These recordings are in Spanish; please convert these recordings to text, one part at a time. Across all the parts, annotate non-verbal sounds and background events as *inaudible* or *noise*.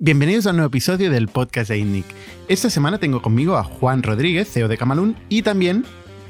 Bienvenidos a un nuevo episodio del podcast de INNIC. Esta semana tengo conmigo a Juan Rodríguez, CEO de Camalún, y también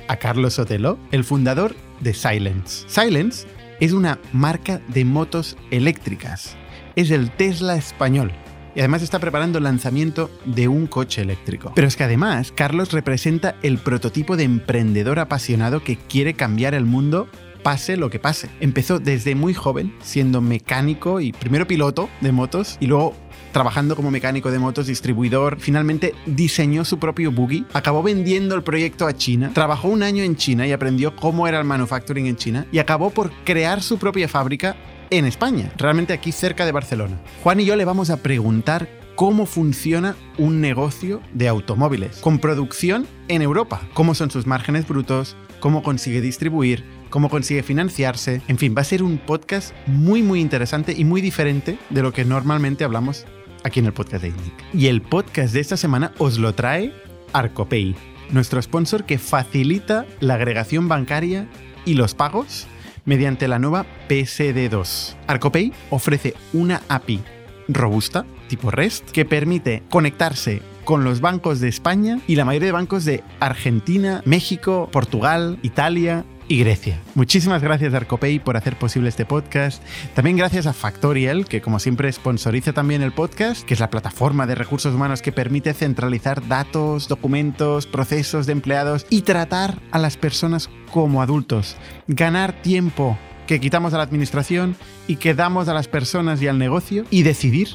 a Carlos Sotelo, el fundador de Silence. Silence es una marca de motos eléctricas. Es el Tesla español. Y además está preparando el lanzamiento de un coche eléctrico. Pero es que además Carlos representa el prototipo de emprendedor apasionado que quiere cambiar el mundo pase lo que pase. Empezó desde muy joven siendo mecánico y primero piloto de motos y luego trabajando como mecánico de motos, distribuidor, finalmente diseñó su propio buggy, acabó vendiendo el proyecto a China, trabajó un año en China y aprendió cómo era el manufacturing en China y acabó por crear su propia fábrica en España, realmente aquí cerca de Barcelona. Juan y yo le vamos a preguntar cómo funciona un negocio de automóviles, con producción en Europa, cómo son sus márgenes brutos, cómo consigue distribuir, cómo consigue financiarse. En fin, va a ser un podcast muy muy interesante y muy diferente de lo que normalmente hablamos aquí en el podcast de INDIC. Y el podcast de esta semana os lo trae Arcopay, nuestro sponsor que facilita la agregación bancaria y los pagos mediante la nueva PSD2. Arcopay ofrece una API robusta, tipo REST, que permite conectarse con los bancos de España y la mayoría de bancos de Argentina, México, Portugal, Italia y Grecia. Muchísimas gracias Arcopay por hacer posible este podcast. También gracias a Factorial, que como siempre sponsoriza también el podcast, que es la plataforma de recursos humanos que permite centralizar datos, documentos, procesos de empleados y tratar a las personas como adultos. Ganar tiempo que quitamos a la administración y que damos a las personas y al negocio y decidir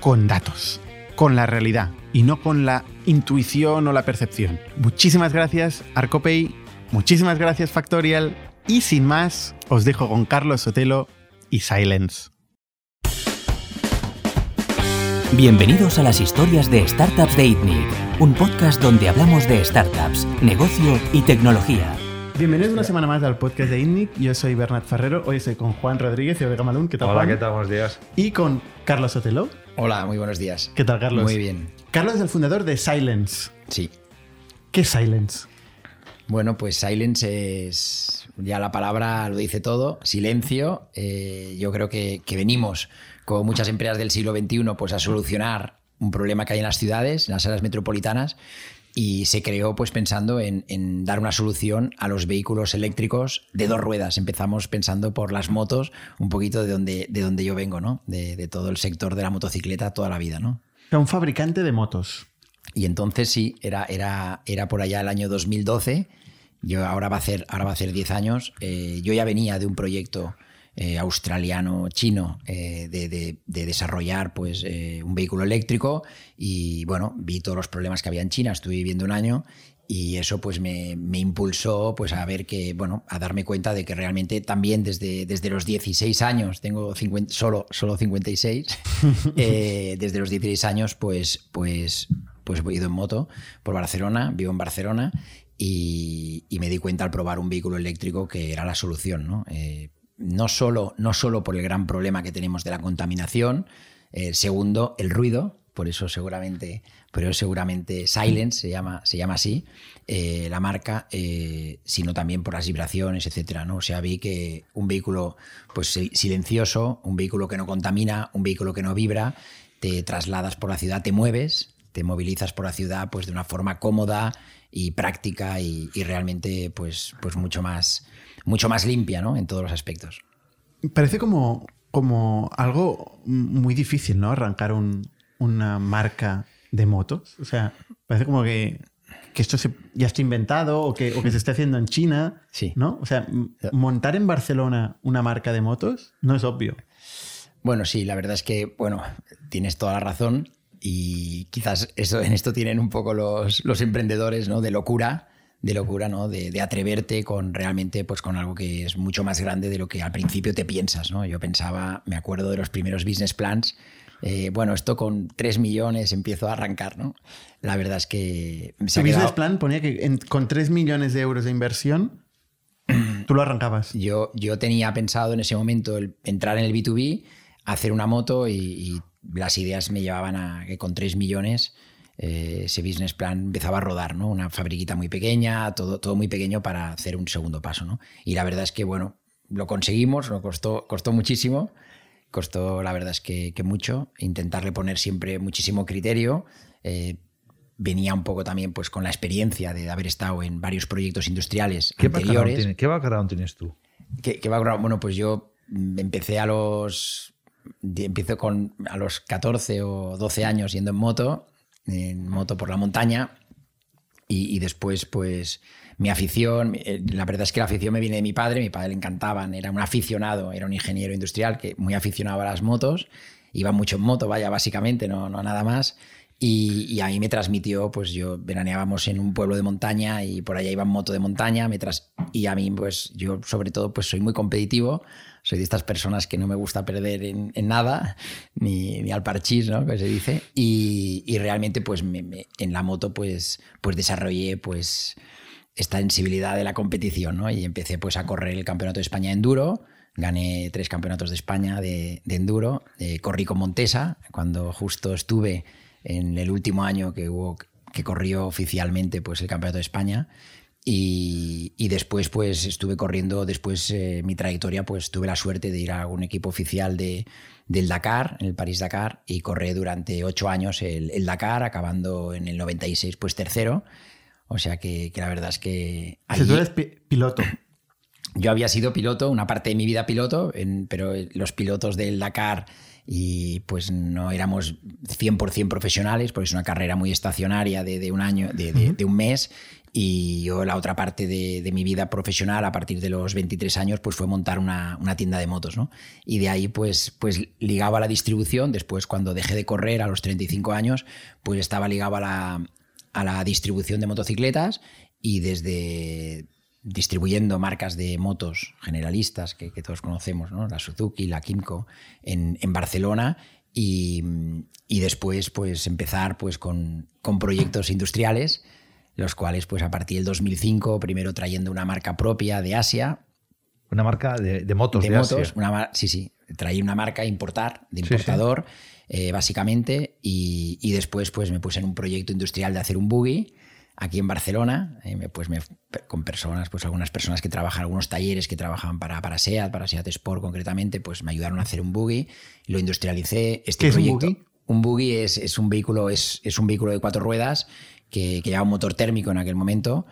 con datos, con la realidad y no con la intuición o la percepción. Muchísimas gracias Arcopay Muchísimas gracias Factorial y sin más, os dejo con Carlos Sotelo y Silence. Bienvenidos a las historias de Startups de ITNIC, un podcast donde hablamos de startups, negocio y tecnología. Bienvenidos una semana más al podcast de ITNIC. Yo soy Bernat Ferrero. Hoy estoy con Juan Rodríguez, CEO de Gamalún. ¿Qué tal, Hola, ¿qué tal? Buenos días. Y con Carlos Sotelo. Hola, muy buenos días. ¿Qué tal, Carlos? Muy bien. Carlos es el fundador de Silence. Sí. ¿Qué es Silence? Bueno, pues silence es, ya la palabra lo dice todo, silencio. Eh, yo creo que, venimos, con muchas empresas del siglo XXI, pues a solucionar un problema que hay en las ciudades, en las áreas metropolitanas, y se creó pues pensando en, dar una solución a los vehículos eléctricos de dos ruedas. Empezamos pensando por las motos, un poquito de donde, de donde yo vengo, ¿no? De, todo el sector de la motocicleta toda la vida, ¿no? Un fabricante de motos. Y entonces sí, era, era, era por allá el año 2012. Yo ahora va a hacer, ahora va a hacer 10 años. Eh, yo ya venía de un proyecto eh, australiano-chino eh, de, desarrollar pues, un vehículo eléctrico y bueno, vi todos los problemas que había en China, estuve viviendo un año y eso pues me, impulsó pues a ver que, bueno, a darme cuenta de que realmente también desde, desde los 16 años, tengo 50, solo, solo 56, *laughs* desde los 16 años pues, pues pues he ido en moto por Barcelona, vivo en Barcelona y, me di cuenta al probar un vehículo eléctrico que era la solución. ¿no? Eh, no, solo, no solo por el gran problema que tenemos de la contaminación, eh, segundo, el ruido, por eso seguramente, pero seguramente Silence se llama, se llama así, eh, la marca, sino también por las vibraciones, etcétera. ¿no? O sea, vi que un vehículo pues, silencioso, un vehículo que no contamina, un vehículo que no vibra, te trasladas por la ciudad, te mueves, te movilizas por la ciudad pues de una forma cómoda y práctica y, realmente pues, pues mucho más mucho más limpia ¿no? en todos los aspectos. Parece como, como algo muy difícil, ¿no? Arrancar una marca de motos. O sea, parece como que, esto ya está inventado o que, o que se está haciendo en China. Sí. ¿no? O sea, montar en Barcelona una marca de motos no es obvio. Bueno, sí, la verdad es que, bueno, tienes toda la razón. Y quizás eso, en esto tienen un poco los, los emprendedores, ¿no? De locura, de locura, ¿no? De, de, atreverte con realmente, pues con algo que es mucho más grande de lo que al principio te piensas, ¿no? Yo pensaba, me acuerdo de los primeros business plans, eh, bueno, esto con 3 millones empiezo a arrancar, ¿no? La verdad es que... Se business plan ponía que con 3 millones de euros de inversión, *clears throat* tú lo arrancabas. Yo, yo tenía pensado en ese momento el entrar en el B2B, hacer una moto y, y las ideas me llevaban a que con 3 millones eh, ese business plan empezaba a rodar, ¿no? Una fabriquita muy pequeña, todo, todo muy pequeño para hacer un segundo paso, ¿no? Y la verdad es que, bueno, lo conseguimos, nos costó, costó muchísimo. costó la verdad es que, mucho, intentarle poner siempre muchísimo criterio. Eh, venía un poco también pues con la experiencia de haber estado en varios proyectos industriales ¿Qué anteriores. Background ¿Qué background tienes tú? ¿Qué, ¿Qué, background? Bueno, pues yo empecé a los empiezo con a los 14 o 12 años yendo en moto, en moto por la montaña y, después pues mi afición, eh, la verdad es que la afición me viene de mi padre, mi padre le encantaban, era un aficionado, era un ingeniero industrial que muy aficionado a las motos, iba mucho en moto, vaya, básicamente, no, no nada más. Y, a mí me transmitió, pues yo veraneábamos en un pueblo de montaña y por allá iba en moto de montaña, me tras y a mí pues yo sobre todo pues soy muy competitivo, soy de estas personas que no me gusta perder en, nada, *laughs* ni, ni, al parchís, ¿no? Que se dice, y, y realmente pues en la moto pues, pues desarrollé pues esta sensibilidad de la competición, ¿no? Y empecé pues a correr el Campeonato de España de Enduro, gané tres campeonatos de España de, de Enduro, eh, corrí con Montesa, cuando justo estuve en el último año que hubo que corrió oficialmente pues el campeonato de España. Y, después pues estuve corriendo después eh, mi trayectoria pues tuve la suerte de ir a un equipo oficial de, del Dakar en el París Dakar y corrí durante ocho años el, Dakar acabando en el 96 pues tercero. O sea que, la verdad es que allí, tú eres piloto. Yo había sido piloto una parte de mi vida piloto pero los pilotos del Dakar y pues no éramos 100% profesionales, porque es una carrera muy estacionaria de, un año, de, un mes, y yo la otra parte de, mi vida profesional, a partir de los 23 años, pues fue montar una, tienda de motos, ¿no? Y de ahí pues, pues ligaba a la distribución, después cuando dejé de correr a los 35 años, pues estaba ligado a la, a la distribución de motocicletas y desde distribuyendo marcas de motos generalistas que, todos conocemos, ¿no? la Suzuki, la Kimco, en, Barcelona y, después pues, empezar pues, con, con, proyectos industriales, los cuales pues, a partir del 2005, primero trayendo una marca propia de Asia. Una marca de, motos. De, motos, Una, sí, sí, traí una marca importar, de importador, eh, básicamente, y, y, después pues, me puse en un proyecto industrial de hacer un buggy aquí en Barcelona, eh, pues con personas, pues algunas personas que trabajan, algunos talleres que trabajan para, para SEAT, para SEAT Sport concretamente, pues me ayudaron a hacer un buggy, lo industrialicé. Este ¿Qué proyecto, es un buggy? Un buggy es, es un vehículo, es, es, un vehículo de cuatro ruedas que, que lleva un motor térmico en aquel momento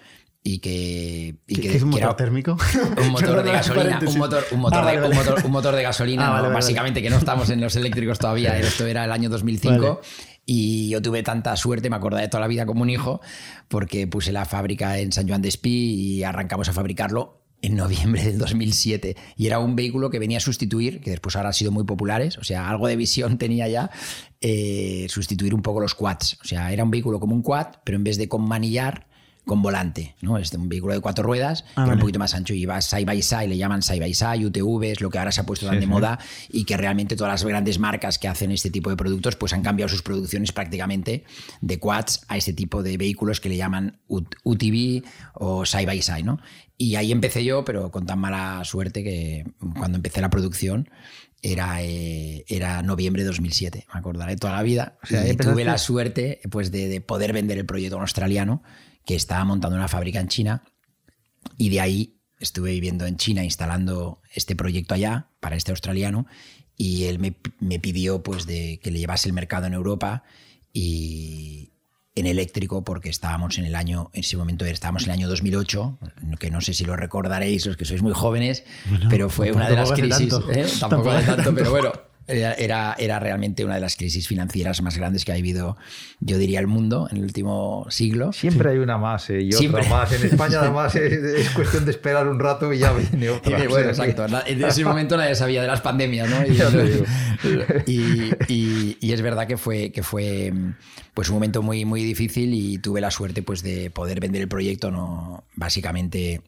y que, y ¿Qué, es un motor térmico? *laughs* Un *laughs* motor de gasolina, un motor, un motor, de, Un motor, un motor de gasolina, ah, básicamente que no estamos en los eléctricos todavía, *laughs* esto era el año 2005 y yo tuve tanta suerte, me acordé de toda la vida como un hijo, porque puse la fábrica en San Juan de Espí y arrancamos a fabricarlo en noviembre del 2007 y era un vehículo que venía a sustituir, que después ahora han sido muy populares, o sea, algo de visión *laughs* tenía ya, eh, sustituir un poco los quads. O sea, era un vehículo como un quad, pero en vez de con manillar, con volante, ¿no? Es un vehículo de cuatro ruedas, ah, un poquito más ancho y va side by side, le llaman side by side, UTV, es lo que ahora se ha puesto tan de moda y que realmente todas las grandes marcas que hacen este tipo de productos pues han cambiado sus producciones prácticamente de quads a este tipo de vehículos que le llaman UTV o side by side, ¿no? Y ahí empecé yo, pero con tan mala suerte que cuando empecé la producción era, eh, era noviembre de 2007, me acordaré toda la vida. y tuve la suerte pues, de, de poder vender el proyecto australiano que estaba montando una fábrica en China y de ahí estuve viviendo en China instalando este proyecto allá para este australiano y él me, pidió pues de que le llevase el mercado en Europa y en eléctrico porque estábamos en el año en ese momento estábamos en el año 2008 que no sé si lo recordaréis los que sois muy jóvenes pero fue una de las crisis ¿eh? tampoco, de tanto pero bueno era, era realmente una de las crisis financieras más grandes que ha vivido, yo diría, el mundo en el último siglo. Siempre hay una más eh, y otra más. En España *laughs* además es, cuestión de esperar un rato y ya *laughs* viene otra. bueno, exacto. En ese momento nadie sabía de las pandemias, ¿no? *laughs* Y, y, es verdad que fue, que fue pues un momento muy, muy difícil y tuve la suerte pues, de poder vender el proyecto, no básicamente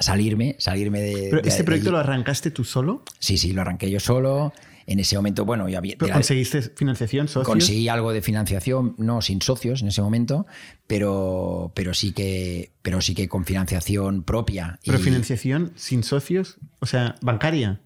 salirme, salirme de... ¿Pero este proyecto lo arrancaste tú solo? Sí, sí, lo arranqué yo solo. En ese momento, bueno, yo había... ¿Conseguiste financiación, socios? Conseguí algo de financiación, no sin socios en ese momento, pero, pero, sí, que, pero sí que con financiación propia. ¿Pero financiación sin socios? O sea, bancaria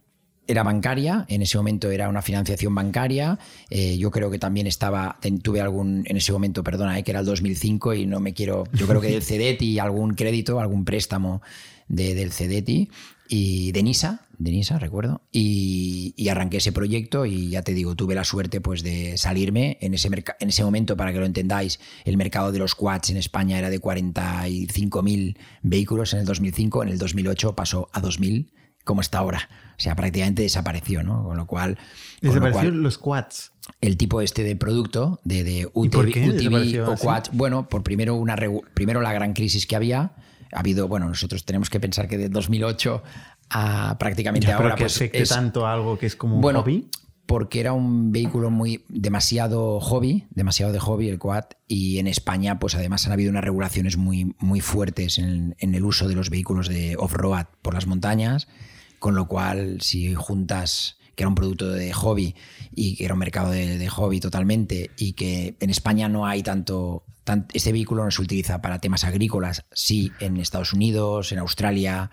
era bancaria, en ese momento era una financiación bancaria. Eh, yo creo que también estaba, tuve algún, en ese momento, perdona, eh, que era el 2005 y no me quiero, yo creo que del *laughs* CEDETI, algún crédito, algún préstamo de, del CEDETI y de NISA de Nisa, recuerdo, y, arranqué ese proyecto y ya te digo, tuve la suerte pues de salirme. En ese, en ese momento, para que lo entendáis, el mercado de los quads en España era de 45.000 vehículos en el 2005, en el 2008 pasó a 2.000, como está ahora. O sea, prácticamente desapareció, ¿no? Con lo cual... Desaparecieron los quads. El tipo este de producto, de, de UTV, o quads, bueno, por primero, una, primero la gran crisis que había, ha habido, bueno, nosotros tenemos que pensar que de 2008 a prácticamente ahora. que pues, es tanto algo que es como un bueno, hobby? Porque era un vehículo muy demasiado hobby, demasiado de hobby el quad, y en España, pues además han habido unas regulaciones muy, muy fuertes en, el uso de los vehículos de off-road por las montañas, con lo cual, si juntas que era un producto de hobby y que era un mercado de, hobby totalmente, y que en España no hay tanto, Este vehículo no se utiliza para temas agrícolas, sí en Estados Unidos, en Australia,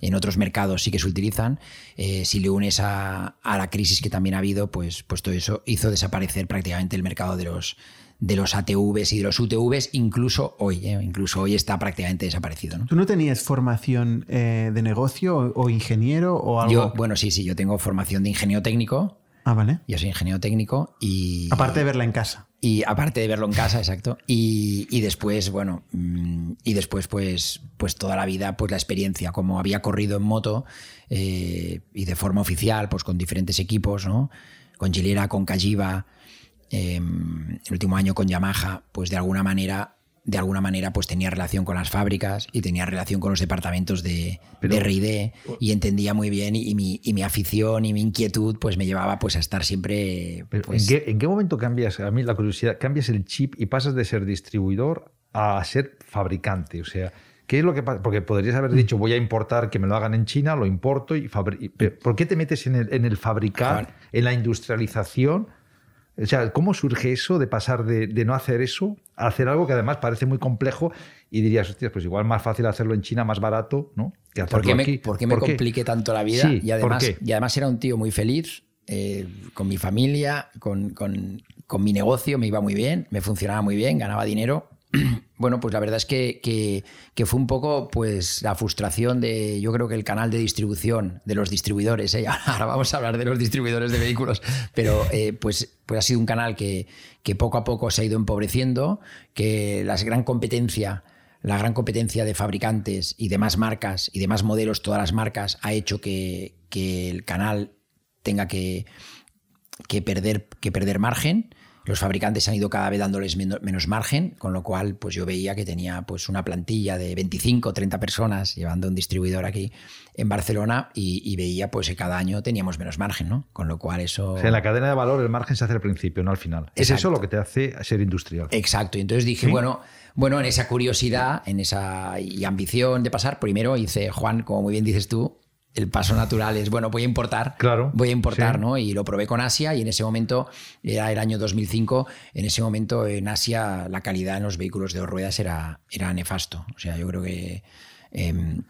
en otros mercados sí que se utilizan. Eh, si le unes a, la crisis que también ha habido, pues, pues todo eso hizo desaparecer prácticamente el mercado de los, de los ATVs y de los UTVs, incluso hoy, eh, incluso hoy está prácticamente desaparecido. ¿no? ¿Tú no tenías formación eh, de negocio o, ingeniero o algo? Yo, bueno, sí, sí, yo tengo formación de ingeniero técnico. Ah, vale. Yo soy ingeniero técnico y... Aparte de verla en casa. Y aparte de verlo en casa, exacto. Y, después, bueno, mm, y después, pues, pues toda la vida, pues la experiencia, como había corrido en moto eh, y de forma oficial, pues con diferentes equipos, ¿no? Con Gilera, con Kajiba, em, el último año con Yamaha, pues de alguna manera de alguna manera pues tenía relación con las fábricas y tenía relación con los departamentos de, de R&D y entendía muy bien y, mi, y, mi, afición y mi inquietud pues me llevaba pues a estar siempre... Pues ¿en, qué, momento cambias, a mí la curiosidad, cambias el chip y pasas de ser distribuidor a ser fabricante? O sea, ¿qué es lo que pasa? Porque podrías haber dicho voy a importar que me lo hagan en China, lo importo y... ¿Por qué te metes en el, en el fabricar, en la industrialización? O sea, ¿cómo surge eso de pasar de, no hacer eso a hacer algo que además parece muy complejo y dirías, hostias, pues igual más fácil hacerlo en China, más barato, ¿no? Que hacerlo ¿Por qué me, ¿Por qué me compliqué tanto la vida? y, además, y además era un tío muy feliz, eh, con mi familia, con, con, con mi negocio, me iba muy bien, me funcionaba muy bien, ganaba dinero *clears throat* Bueno, pues la verdad es que, fue un poco pues la frustración de, yo creo que el canal de distribución de los distribuidores, ¿eh? *laughs* ahora vamos a hablar de los distribuidores de vehículos, pero eh, pues, pues ha sido un canal que, poco a poco se ha ido empobreciendo, que la gran competencia la gran competencia de fabricantes y demás marcas y demás modelos, todas las marcas, ha hecho que, el canal tenga que, que, perder, que perder margen los fabricantes han ido cada vez dándoles menos margen, con lo cual pues yo veía que tenía pues una plantilla de 25 30 personas llevando un distribuidor aquí en Barcelona y, veía pues que cada año teníamos menos margen, ¿no? Con lo cual eso... O sea, en la cadena de valor el margen se hace al principio, no al final. Es eso lo que te hace ser industrial. Exacto, y entonces dije, bueno, bueno, en esa curiosidad, en esa y ambición de pasar, primero hice, Juan, como muy bien dices tú, el paso natural es, bueno, voy a importar. Claro. Voy a importar, ¿no? Y lo probé con Asia y en ese momento, era el año 2005, en ese momento en Asia la calidad en los vehículos de dos ruedas era, era nefasto. O sea, yo creo que em,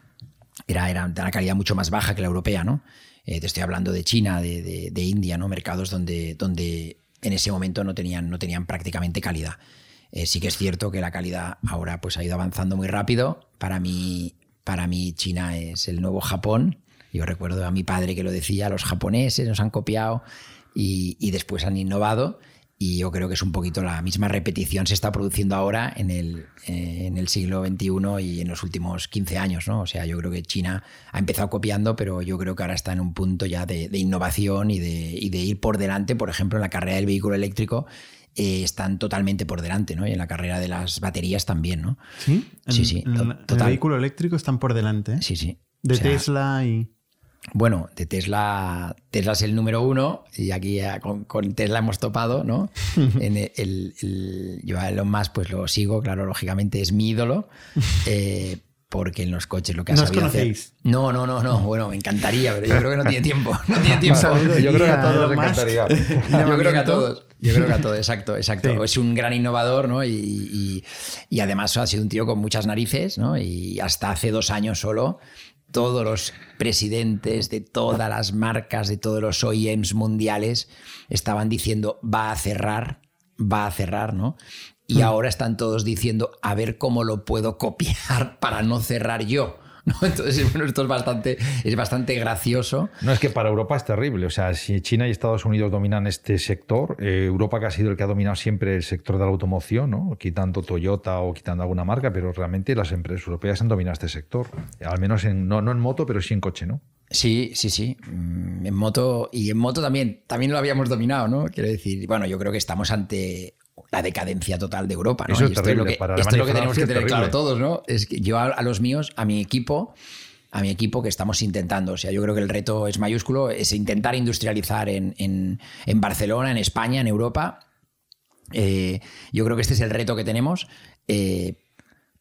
era, era de una calidad mucho más baja que la europea, ¿no? Eh, te estoy hablando de China, de, de, India, ¿no? Mercados donde, donde en ese momento no tenían, no tenían prácticamente calidad. Eh, sí que es cierto que la calidad ahora pues ha ido avanzando muy rápido. Para mí, para mí China es el nuevo Japón yo recuerdo a mi padre que lo decía, los japoneses nos han copiado y, después han innovado y yo creo que es un poquito la misma repetición se está produciendo ahora en el, en el siglo XXI y en los últimos 15 años. ¿no? O sea, yo creo que China ha empezado copiando, pero yo creo que ahora está en un punto ya de, innovación y de, y de, ir por delante. Por ejemplo, en la carrera del vehículo eléctrico eh, están totalmente por delante, ¿no? Y en la carrera de las baterías también, ¿no? Sí, sí, sí. En, el vehículo eléctrico están por delante. Sí, sí. De Tesla y... Bueno, de Tesla, Tesla es el número uno y aquí con, Tesla hemos topado, ¿no? *laughs* en el, yo a Elon Musk pues lo sigo, claro, lógicamente es mi ídolo, *laughs* eh, porque en los coches lo que ha ¿No sabido hacer... No, no, no, no, bueno, me encantaría, pero yo creo que no tiene tiempo, *laughs* no tiene tiempo. yo creo que a todos les encantaría. yo creo que a todos. Yo creo que a todos, exacto, exacto. Es un gran innovador, ¿no? Y, y, además ha sido un tío con muchas narices, ¿no? Y hasta hace dos años solo todos los presidentes de todas las marcas, de todos los OEMs mundiales, estaban diciendo va a cerrar, va a cerrar, ¿no? Y hmm. ahora están todos diciendo a ver cómo lo puedo copiar *laughs* para no cerrar yo. *laughs* Entonces, bueno, esto es bastante, es bastante gracioso. No, es que para Europa es terrible. O sea, si China y Estados Unidos dominan este sector, eh, Europa que ha sido el que ha dominado siempre el sector de la automoción, ¿no? quitando Toyota o quitando alguna marca, pero realmente las empresas europeas han dominado este sector. Al menos en, no, no en moto, pero sí en coche, ¿no? Sí, sí, sí. Mm, En moto y en moto también, también lo habíamos dominado, ¿no? Quiero decir, bueno, yo creo que estamos ante la decadencia total de Europa, ¿no? Eso es Y esto terrible, es lo que, para esto es lo que Alemania y tenemos que tener claro todos, ¿no? Es que yo a, a los míos, a mi equipo, a mi equipo que estamos intentando, o sea, yo creo que el reto es mayúsculo, es intentar industrializar en, en- en Barcelona, en España, en Europa. Eh, yo creo que este es el reto que tenemos, eh,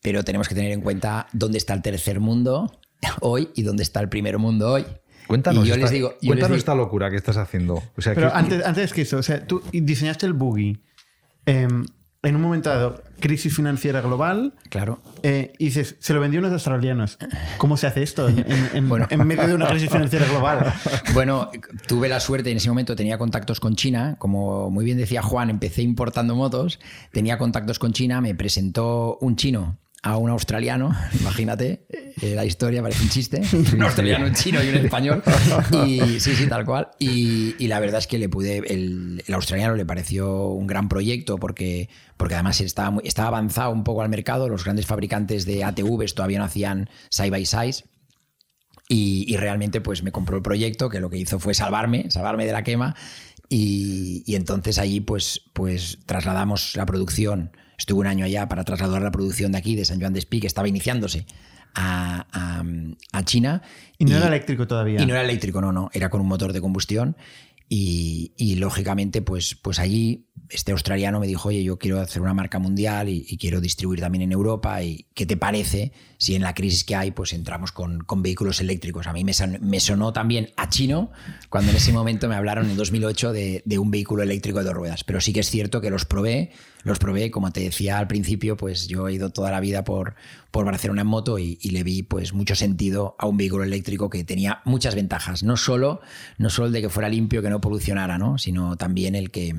pero tenemos que tener en cuenta dónde está el tercer mundo *laughs* hoy y dónde está el primer mundo hoy. Cuéntanos, Y yo esta, les digo, yo cuéntanos les digo- esta locura que estás haciendo. O sea, Pero que- antes, antes que eso, o sea, tú diseñaste el buggy em, en un momento dado, crisis financiera global, Claro. eh, y dices, se lo vendió a unos australianos. ¿Cómo se hace esto en, en- en- *laughs* Bueno. en medio de una crisis financiera global? *laughs* Bueno, tuve la suerte, en ese momento tenía contactos con China, como muy bien decía Juan, empecé importando motos, tenía contactos con China, me presentó un chino a un australiano, *laughs* imagínate, eh, la historia parece un chiste, *laughs* un australiano, un chino y un *laughs* español, y sí, sí, tal cual, y, y la verdad es que le pude, el, el australiano le pareció un gran proyecto porque, porque además estaba, muy- estaba avanzado un poco al mercado, los grandes fabricantes de ATVs todavía no hacían side by side, y, y realmente pues me compró el proyecto que lo que hizo fue salvarme, salvarme de la quema. Y, y entonces allí pues, pues trasladamos la producción, estuve un año allá para trasladar la producción de aquí, de San Juan de Espí, que estaba iniciándose a, a- a China. Y no era eléctrico todavía. Y no era eléctrico, no, no, era con un motor de combustión. Y, y, lógicamente, pues, pues allí este australiano me dijo, oye, yo quiero hacer una marca mundial y, y quiero distribuir también en Europa. ¿Y qué te parece si en la crisis que hay, pues entramos con, con vehículos eléctricos? A mí me, son- me sonó también a chino cuando en ese momento me hablaron en 2008 de, de un vehículo eléctrico de dos ruedas. Pero sí que es cierto que los probé, los probé, como te decía al principio, pues yo he ido toda la vida por, por Barcelona en moto y, y le vi pues mucho sentido a un vehículo eléctrico que tenía muchas ventajas. No solo, no solo el de que fuera limpio, que no polucionara, ¿no? sino también el que,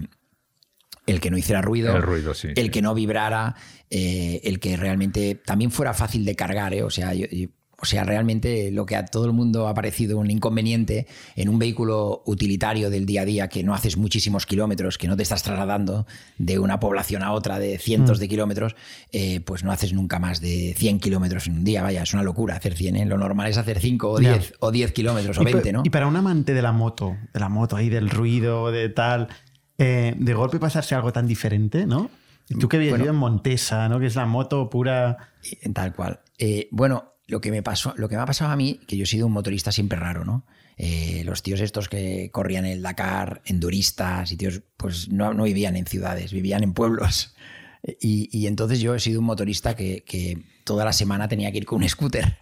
el que no hiciera ruido, El ruido, sí, el sí. que no vibrara, eh, el que realmente también fuera fácil de cargar. ¿eh? O, sea, yo- yo- o sea, realmente lo que a todo el mundo ha parecido un inconveniente en un vehículo utilitario del día a día que no haces muchísimos kilómetros, que no te estás trasladando de una población a otra de cientos de kilómetros, eh, pues no haces nunca más de 100 kilómetros en un día. Vaya, es una locura hacer 100. ¿eh? Lo normal es hacer 5 o Ya. 10, o 10 kilómetros o Y pa- 20, ¿no? Y para un amante de la moto, de la moto ahí, del ruido, de tal, eh, de golpe pasarse a algo tan diferente, ¿no? Tú que habías Bueno. vivido en Montesa, ¿no? Que es la moto pura. Y- Tal cual. Eh, bueno, lo que me pasó, lo que me ha pasado a mí, que yo he sido un motorista siempre raro, ¿no? Eh, los tíos estos que corrían el Dakar, enduristas y tíos, pues no, no vivían en ciudades, vivían en pueblos. *laughs* Y, y entonces yo he sido un motorista que, que toda la semana tenía que ir con un scooter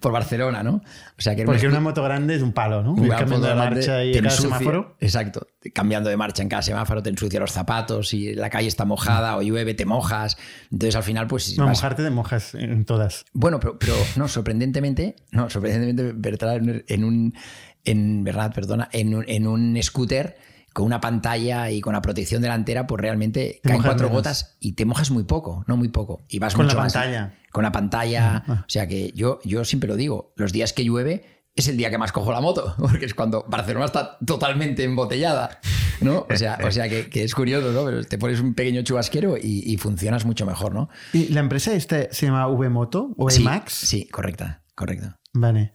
por Barcelona, ¿no? O sea que Porque una moto grande es un palo, ¿no? Cambiando de marcha y te en cada ensucia- semáforo. Exacto. Cambiando de marcha en cada semáforo te ensucia los zapatos y la calle está mojada o llueve, te mojas. Entonces al final, pues. No, vas- mojarte de mojas en todas. bueno, pero, pero no, sorprendentemente, no, sorprendentemente, Bertrand, en un, en verdad, perdona, en un, en un scooter con una pantalla y con la protección delantera, pues realmente Te caen cuatro menos. gotas y te mojas muy poco, no muy poco. Y vas Con mucho la más- pantalla. Con la pantalla. Ah. O sea que yo, yo siempre lo digo, los días que llueve es el día que más cojo la moto, *laughs* porque es cuando Barcelona está totalmente embotellada. ¿no? O sea, o sea que, que es curioso, ¿no? Pero te pones un pequeño chubasquero y, y funcionas mucho mejor, ¿no? ¿Y la empresa esta se llama V-Moto o Sí, Emax? Sí, correcta, correcto. Vale.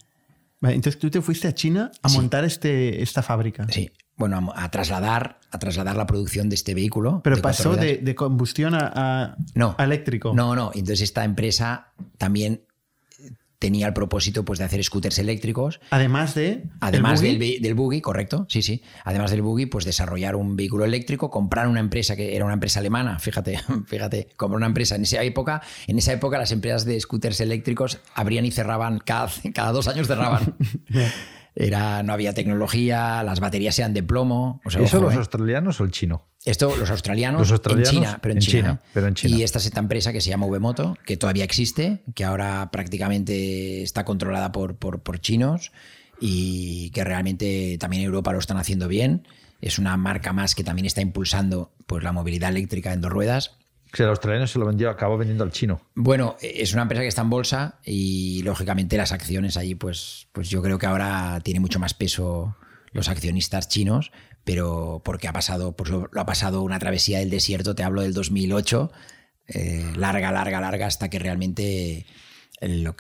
Vale, Entonces tú te fuiste a China a Sí. montar este, esta fábrica. Sí, bueno, a, a trasladar, a trasladar la producción de este vehículo. Pero de pasó de, de combustión a, a- No. a eléctrico. No, no. Entonces esta empresa también tenía el propósito pues, de hacer scooters eléctricos. Además de. Además el del, buggy. ve- del buggy, correcto, sí, sí. Además del buggy, pues desarrollar un vehículo eléctrico, comprar una empresa que era una empresa alemana, fíjate, *laughs* fíjate, comprar una empresa. En esa época, en esa época las empresas de scooters eléctricos abrían y cerraban, cada, *laughs* cada dos años cerraban. *laughs* Era, no había tecnología, las baterías eran de plomo. O sea, ¿Eso ojo, los ¿eh? australianos o el chino? Esto, los australianos, Los australianos en China, pero en, en China. China, pero en China. Y esta es esta empresa que se llama Vmoto, que todavía existe, que ahora prácticamente está controlada por, por, por chinos y que realmente también en Europa lo están haciendo bien. Es una marca más que también está impulsando pues, la movilidad eléctrica en dos ruedas. Sea, el australiano se lo vendió, acabó vendiendo al chino. Bueno, es una empresa que está en bolsa y lógicamente las acciones allí, pues, pues yo creo que ahora tiene mucho más peso los accionistas chinos, pero porque ha pasado, pues lo, ha pasado una travesía del desierto, te hablo del 2008, eh, larga, larga, larga, hasta que realmente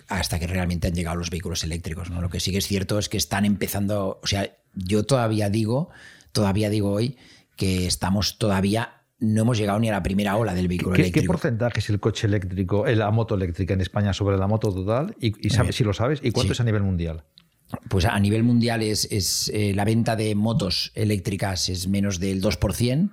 hasta que realmente han llegado los vehículos eléctricos. ¿no? Lo que sí que es cierto es que están empezando, o sea, yo todavía digo, todavía digo hoy que estamos todavía no hemos llegado ni a la primera ola del vehículo eléctrico. ¿Qué porcentaje es el coche eléctrico, eh, la moto eléctrica en España sobre la moto total? Y, sabes, si lo sabes, ¿y cuánto es a nivel mundial? Pues a nivel mundial es, es eh, la venta de motos eléctricas es menos del 2%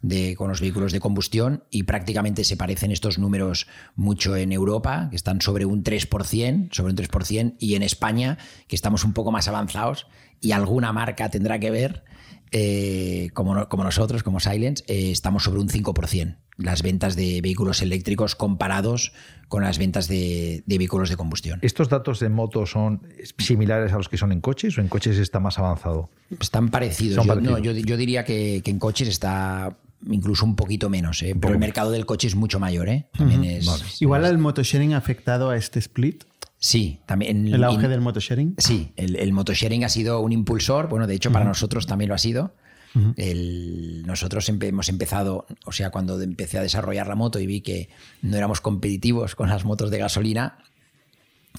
de, con los vehículos de combustión y prácticamente se parecen estos números mucho en Europa, que están sobre un 3%, sobre un 3%, y en España, que estamos un poco más avanzados y alguna marca tendrá que ver, eh, como, como, nosotros, como Silence, eh, estamos sobre un 5% las ventas de vehículos eléctricos comparados con las ventas de, vehículos de combustión. ¿Estos datos de moto son similares a los que son en coches o en coches está más avanzado? Están parecidos. yo, diría que, en coches está incluso un poquito menos, ¿eh? pero el mercado del coche es mucho mayor. ¿eh? También es, Igual el motosharing ha afectado a este split. Sí, también. ¿El auge del motosharing? Sí, el, el motosharing ha sido un impulsor. Bueno, de hecho, para nosotros también lo ha sido. nosotros hemos empezado, o sea, cuando empecé a desarrollar la moto y vi que no éramos competitivos con las motos de gasolina,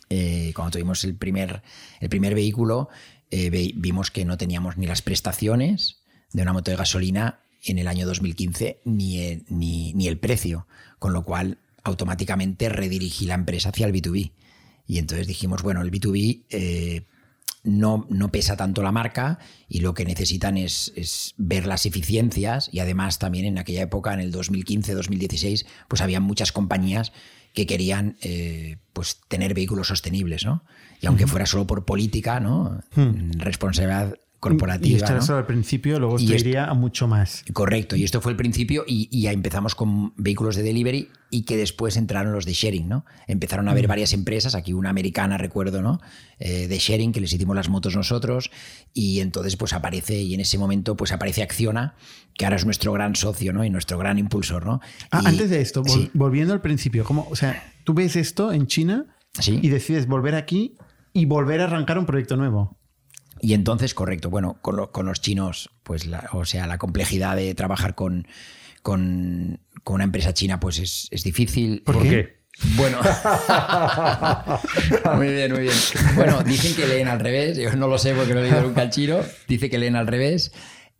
eh, cuando tuvimos el primer, el primer vehículo, eh, vimos que no teníamos ni las prestaciones de una moto de gasolina en el año 2015 ni el, ni, el precio, con lo cual automáticamente redirigí la empresa hacia el B2B. Y entonces dijimos, bueno, el B2B eh, no, no, pesa tanto la marca y lo que necesitan es, ver las eficiencias y además también en aquella época, en el 2015-2016, pues había muchas compañías que querían eh, pues tener vehículos sostenibles, ¿no? Y aunque fuera solo por política, ¿no? Hmm. Responsabilidad corporativa. Y esto era solo al principio, luego esto iría a mucho más. Correcto, y esto fue el principio y, ya empezamos con vehículos de delivery y que después entraron los de sharing, ¿no? Empezaron a haber mm. varias empresas, aquí una americana recuerdo, ¿no? Eh, de sharing que les hicimos las motos nosotros y entonces pues aparece y en ese momento pues aparece Acciona, que ahora es nuestro gran socio, ¿no? Y nuestro gran impulsor, ¿no? Ah, antes de esto, volviendo al principio, ¿cómo, o sea, tú ves esto en China y decides volver aquí y volver a arrancar un proyecto nuevo. Y entonces, correcto, bueno, con, los chinos, pues, o sea, la complejidad de trabajar con, con, una empresa china, pues es, difícil. ¿Por, qué? Bueno, *laughs* muy bien, muy bien. Bueno, dicen que leen al revés, yo no lo sé porque no he leído nunca al chino, dice que leen al revés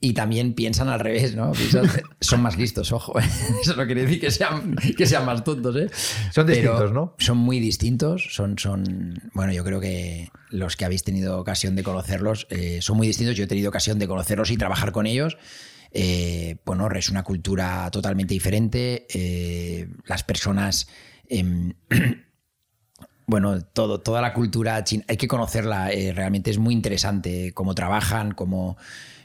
y también piensan al revés, ¿no? *laughs* son más listos, ojo. ¿eh? *laughs* Eso no quiere decir que sean, que sean más tontos, ¿eh? Son distintos, ¿no? Son muy distintos. Son, son, bueno, yo creo que los que habéis tenido ocasión de conocerlos eh, son muy distintos. Yo he tenido ocasión de conocerlos y trabajar con ellos. Eh, bueno, es una cultura totalmente diferente. las personas. Em, *clears throat* bueno, todo, toda la cultura china, hay que conocerla. realmente es muy interesante cómo trabajan, cómo.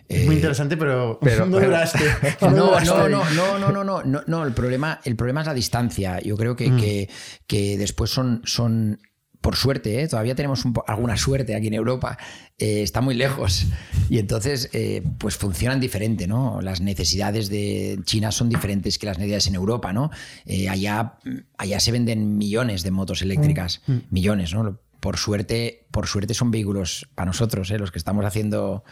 Es muy interesante, pero, *laughs* *laughs* *laughs* no duraste. No, no, no, no, no, no, el problema, el problema es la distancia. Yo creo que, mm. que, después son, son por suerte, ¿eh? todavía tenemos alguna suerte aquí en Europa, eh, está muy lejos y entonces eh, pues funcionan diferente, ¿no? Las necesidades de China son diferentes que las necesidades en Europa, ¿no? allá, allá se venden millones de motos eléctricas, mm, mm. millones, ¿no? Por suerte, por suerte son vehículos para nosotros, los que estamos haciendo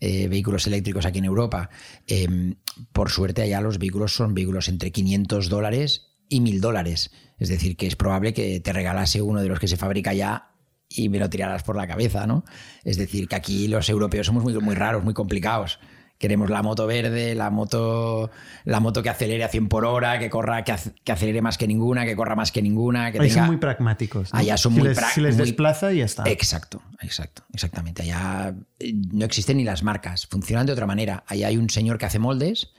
eh, vehículos eléctricos aquí en Europa. Em, por suerte allá los vehículos son vehículos entre 500 dólares y 1000 dólares. Es decir, que es probable que te regalase uno de los que se fabrica ya y me lo tiraras por la cabeza, ¿no? Es decir, que aquí los europeos somos muy, muy raros, muy complicados. Queremos la moto verde, la moto, la moto que acelere a 100 por hora, que corra, que, acelere más que ninguna, que corra más que ninguna. Que Ahí son muy pragmáticos. Allá son si muy prácticos. Si les desplaza, ya está. Exacto, exacto, exactamente. Allá eh, no existen ni las marcas, funcionan de otra manera. Allá hay un señor que hace moldes,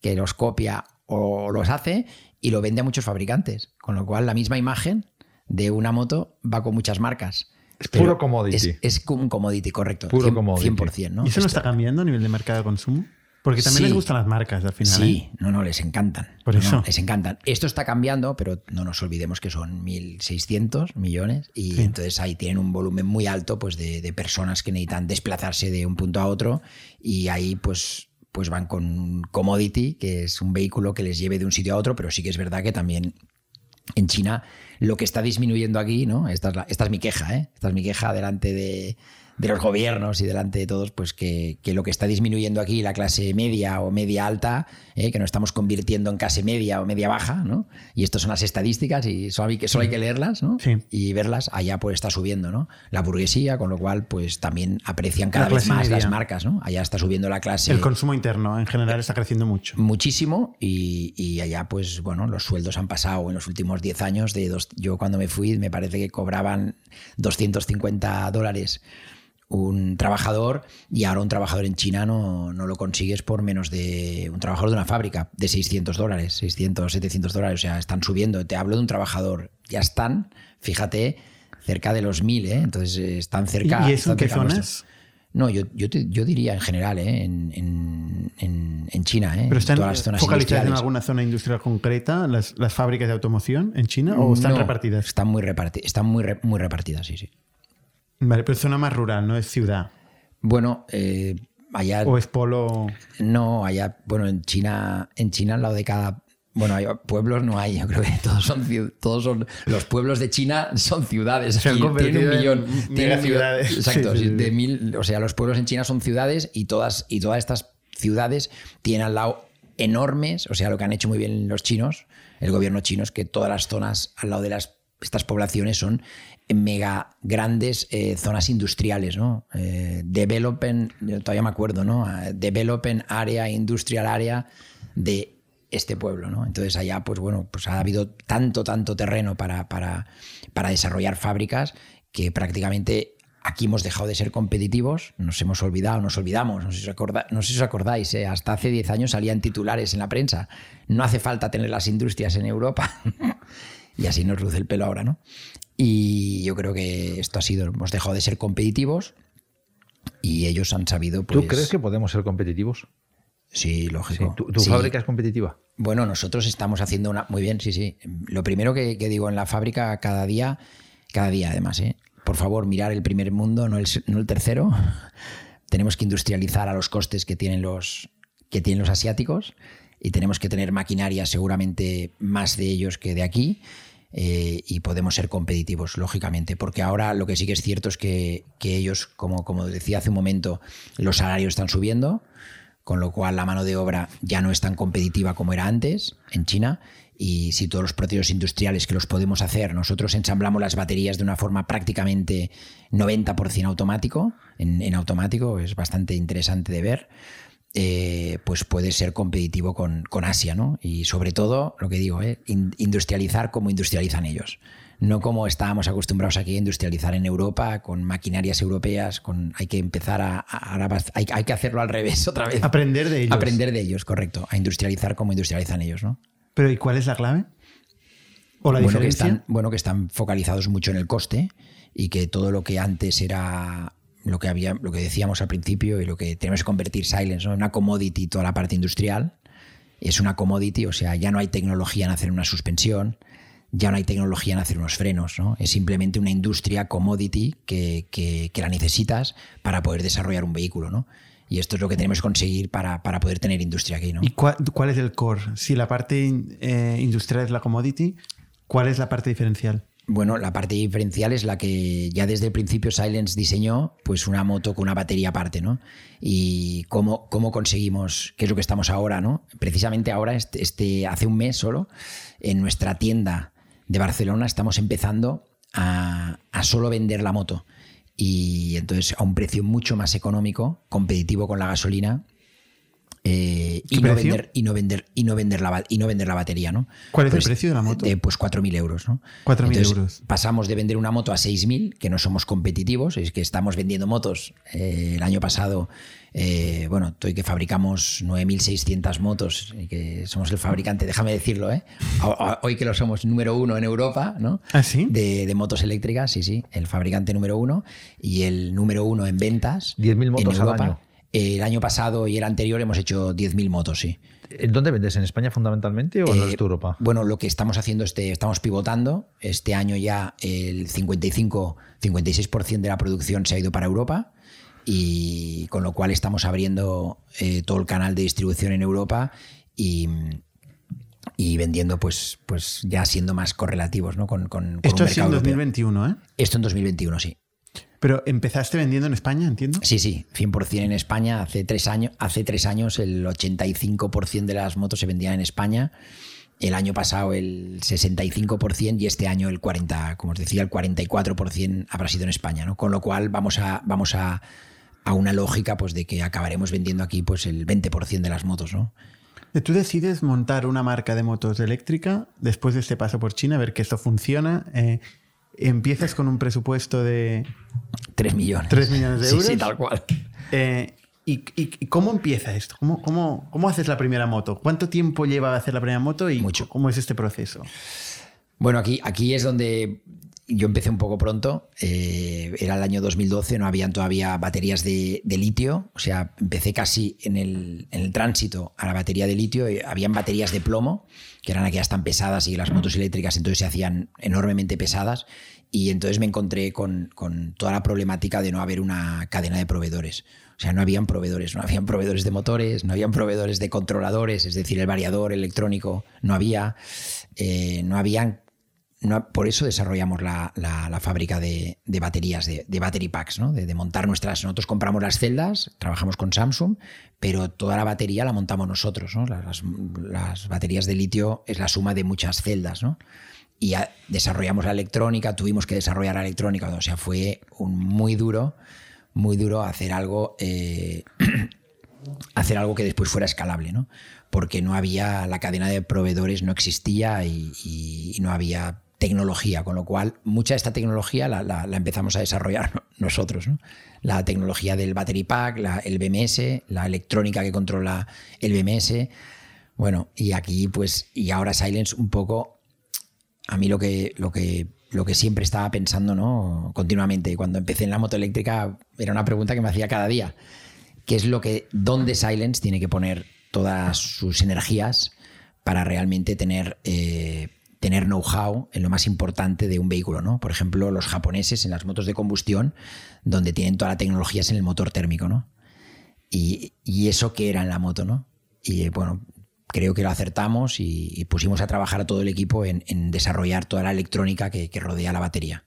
que los copia o los hace y lo vende a muchos fabricantes. Con lo cual, la misma imagen de una moto va con muchas marcas. Es puro commodity. Es, un commodity, correcto. Puro 100%, commodity. 100%, ¿no? ¿Y eso no está cambiando a nivel de mercado de consumo? Porque también les gustan las marcas al final. Sí, ¿eh? no, no, les encantan. Por eso. les encantan. Esto está cambiando, pero no nos olvidemos que son 1.600 millones y entonces ahí tienen un volumen muy alto pues, de, personas que necesitan desplazarse de un punto a otro y ahí pues pues van con commodity, que es un vehículo que les lleve de un sitio a otro, pero sí que es verdad que también en China lo que está disminuyendo aquí, ¿no? Esta es, mi queja, ¿eh? Esta es mi queja delante de, de los gobiernos y delante de todos, pues que, lo que está disminuyendo aquí la clase media o media alta, eh, que nos estamos convirtiendo en clase media o media baja, ¿no? Y estas son las estadísticas y solo hay que, solo hay que leerlas, ¿no? Y verlas, allá pues está subiendo, ¿no? La burguesía, con lo cual pues también aprecian cada vez más las marcas, ¿no? Allá está subiendo la clase. El consumo interno en general está creciendo mucho. Muchísimo y, y allá pues bueno, los sueldos han pasado en los últimos 10 años de dos, yo cuando me fui me parece que cobraban 250 dólares un trabajador y ahora un trabajador en China no, no, lo consigues por menos de un trabajador de una fábrica de 600 dólares, 600, 700 dólares, o sea, están subiendo. Te hablo de un trabajador, ya están, fíjate, cerca de los 1000, ¿eh? entonces eh, están cerca. ¿Y eso en qué zonas? No, yo, yo, yo, diría en general, ¿eh? en, en, en, China. ¿eh? ¿Pero están todas las zonas focalizadas en alguna zona industrial concreta, las, las, fábricas de automoción en China, o están repartidas? Están muy, repartidas, están muy, muy repartidas, sí, sí. Vale, pero es zona más rural, no es ciudad. Bueno, eh, allá. ¿O es polo? No, allá, bueno, en China, en China al lado de cada. Bueno, hay, pueblos no hay, yo creo que todos son, todos son. Los pueblos de China son ciudades. Se han convertido un millón. En ciudades. Exacto, de mil. O sea, los pueblos en China son ciudades y todas, y todas estas ciudades tienen al lado enormes. O sea, lo que han hecho muy bien los chinos, el gobierno chino, es que todas las zonas al lado de las estas poblaciones son mega grandes eh, zonas industriales, ¿no? Eh, developen, todavía me acuerdo, ¿no? Ah, developen área, industrial área de este pueblo, ¿no? Entonces allá, pues bueno, pues ha habido tanto, tanto terreno para, para, desarrollar fábricas que prácticamente aquí hemos dejado de ser competitivos, nos hemos olvidado, nos olvidamos, no sé si os, no sé si os acordáis, ¿eh? hasta hace 10 años salían titulares en la prensa, no hace falta tener las industrias en Europa. *laughs* y así nos luce el pelo ahora, ¿no? Y yo creo que esto ha sido, hemos dejado de ser competitivos y ellos han sabido. Pues, ¿Tú crees que podemos ser competitivos? Sí, lógico. ¿Tu, fábrica es competitiva? Bueno, nosotros estamos haciendo una. Muy bien, sí, sí. Lo primero que, digo en la fábrica cada día, cada día además, ¿eh? por favor, mirar el primer mundo, no el, no el tercero. *laughs* tenemos que industrializar a los costes que tienen los, que tienen los asiáticos y tenemos que tener maquinaria seguramente más de ellos que de aquí eh, y podemos ser competitivos, lógicamente, porque ahora lo que sí que es cierto es que, ellos, como, como decía hace un momento, los salarios están subiendo, con lo cual la mano de obra ya no es tan competitiva como era antes en China. Y si todos los procesos industriales que los podemos hacer, nosotros ensamblamos las baterías de una forma prácticamente 90% automático, en automático, es bastante interesante de ver. Eh, pues puede ser competitivo con, Asia, ¿no? Y sobre todo, lo que digo, ¿eh? industrializar como industrializan ellos. No como estábamos acostumbrados aquí a industrializar en Europa, con maquinarias europeas, con hay que empezar a, hay, que hacerlo al revés *laughs* otra vez. Aprender de ellos. Aprender de ellos, correcto. A industrializar como industrializan ellos, ¿no? Pero ¿y cuál es la clave? ¿O la bueno, Que están, bueno, que están focalizados mucho en el coste y que todo lo que antes era lo que, había, lo que decíamos al principio y lo que tenemos que convertir Silence en una commodity, toda la parte industrial. Es una commodity, o sea, ya no hay tecnología en hacer una suspensión, ya no hay tecnología en hacer unos frenos, ¿no? Es simplemente una industria commodity que, la necesitas para poder desarrollar un vehículo, ¿no? Y esto es lo que tenemos que conseguir para, para poder tener industria aquí, ¿no? ¿Y cuál, cuál es el core? Si la parte eh, industrial es la commodity, ¿cuál es la parte diferencial? Bueno, la parte diferencial es la que ya desde el principio Silence diseñó, pues una moto con una batería aparte, ¿no? Y cómo, cómo conseguimos, qué es lo que estamos ahora, ¿no? Precisamente ahora, este, este, hace un mes solo, en nuestra tienda de Barcelona estamos empezando a, a solo vender la moto. Y entonces a un precio mucho más económico, competitivo con la gasolina, eh, y, no vender, y, no vender, y, no vender la, y no vender la batería, ¿no? ¿Cuál es el pues, precio de la moto? pues 4.000 euros, ¿no? 4.000 euros. Pasamos de vender una moto a 6.000, que no somos competitivos, es que estamos vendiendo motos. Eh, el año pasado, eh, bueno, hoy que fabricamos 9.600 motos, y que somos el fabricante, déjame decirlo, ¿eh? Hoy que lo somos número uno en Europa, ¿no? ¿Ah, sí? De, motos eléctricas, sí, sí, el fabricante número uno y el número uno en ventas. 10.000 motos al año. El año pasado y el anterior hemos hecho 10.000 motos, sí. ¿En dónde vendes? ¿En España fundamentalmente o en el de Europa? Bueno, lo que estamos haciendo, este, estamos pivotando. Este año ya el 55-56% de la producción se ha ido para Europa y con lo cual estamos abriendo eh, todo el canal de distribución en Europa y, y vendiendo pues, pues ya siendo más correlativos ¿no? con, con, con Esto mercado en europeo. 2021, ¿eh? Esto en 2021, sí. Pero empezaste vendiendo en España, entiendo. Sí, sí, 100% en España. Hace tres años, hace tres años el 85% de las motos se vendían en España. El año pasado el 65% y este año el 40, como os decía, el 44% habrá sido en España, ¿no? Con lo cual vamos a, vamos a, a una lógica pues de que acabaremos vendiendo aquí pues el 20% de las motos, ¿no? Tú decides montar una marca de motos eléctrica después de este paso por China, ver que esto funciona. eh, empiezas con un presupuesto de 3 millones. 3 millones de euros. sí, tal cual. Eh, ¿y, y- y cómo empieza esto? ¿Cómo, cómo, cómo haces la primera moto? ¿Cuánto tiempo lleva hacer la primera moto y Mucho. cómo es este proceso? Bueno, aquí, aquí es donde yo empecé un poco pronto. eh, era el año 2012, no habían todavía baterías de, de litio. O sea, empecé casi en el, en el tránsito a la batería de litio. eh, Habían baterías de plomo, que eran aquellas tan pesadas y las motos eléctricas entonces se hacían enormemente pesadas. Y entonces me encontré con, con toda la problemática de no haber una cadena de proveedores. O sea, no habían proveedores, no habían proveedores de motores, no habían proveedores de controladores, es decir, el variador electrónico no había, eh, no habían por eso desarrollamos la, fábrica de, baterías, de, battery packs, de, montar nuestras. Nosotros compramos las celdas, trabajamos con Samsung, pero toda la batería la montamos nosotros. ¿no? Las, baterías de litio es la suma de muchas celdas. ¿no? Y desarrollamos la electrónica, tuvimos que desarrollar la electrónica, o sea, fue muy duro, muy duro hacer algo. eh, *clears throat* hacer algo que después fuera escalable, ¿no? Porque no había, la cadena de proveedores no existía y no había tecnología, con lo cual mucha de esta tecnología la, empezamos a desarrollar *laughs* nosotros, ¿no? La tecnología del battery pack, la- el BMS, la electrónica que controla el BMS, bueno, y aquí pues, y ahora Silence un poco, a mí lo que, lo que, lo que siempre estaba pensando, ¿no? Continuamente, cuando empecé en la moto eléctrica, era una pregunta que me hacía cada día que es lo que, dónde Silence tiene que poner todas sus energías para realmente tener, eh, tener know-how en lo más importante de un vehículo, ¿no? Por ejemplo, los japoneses en las motos de combustión, donde tienen toda la tecnología es en el motor térmico, ¿no? Y, eso que era en la moto, ¿no? Y bueno, creo que lo acertamos y, pusimos a trabajar a todo el equipo en, desarrollar toda la electrónica que rodea la batería.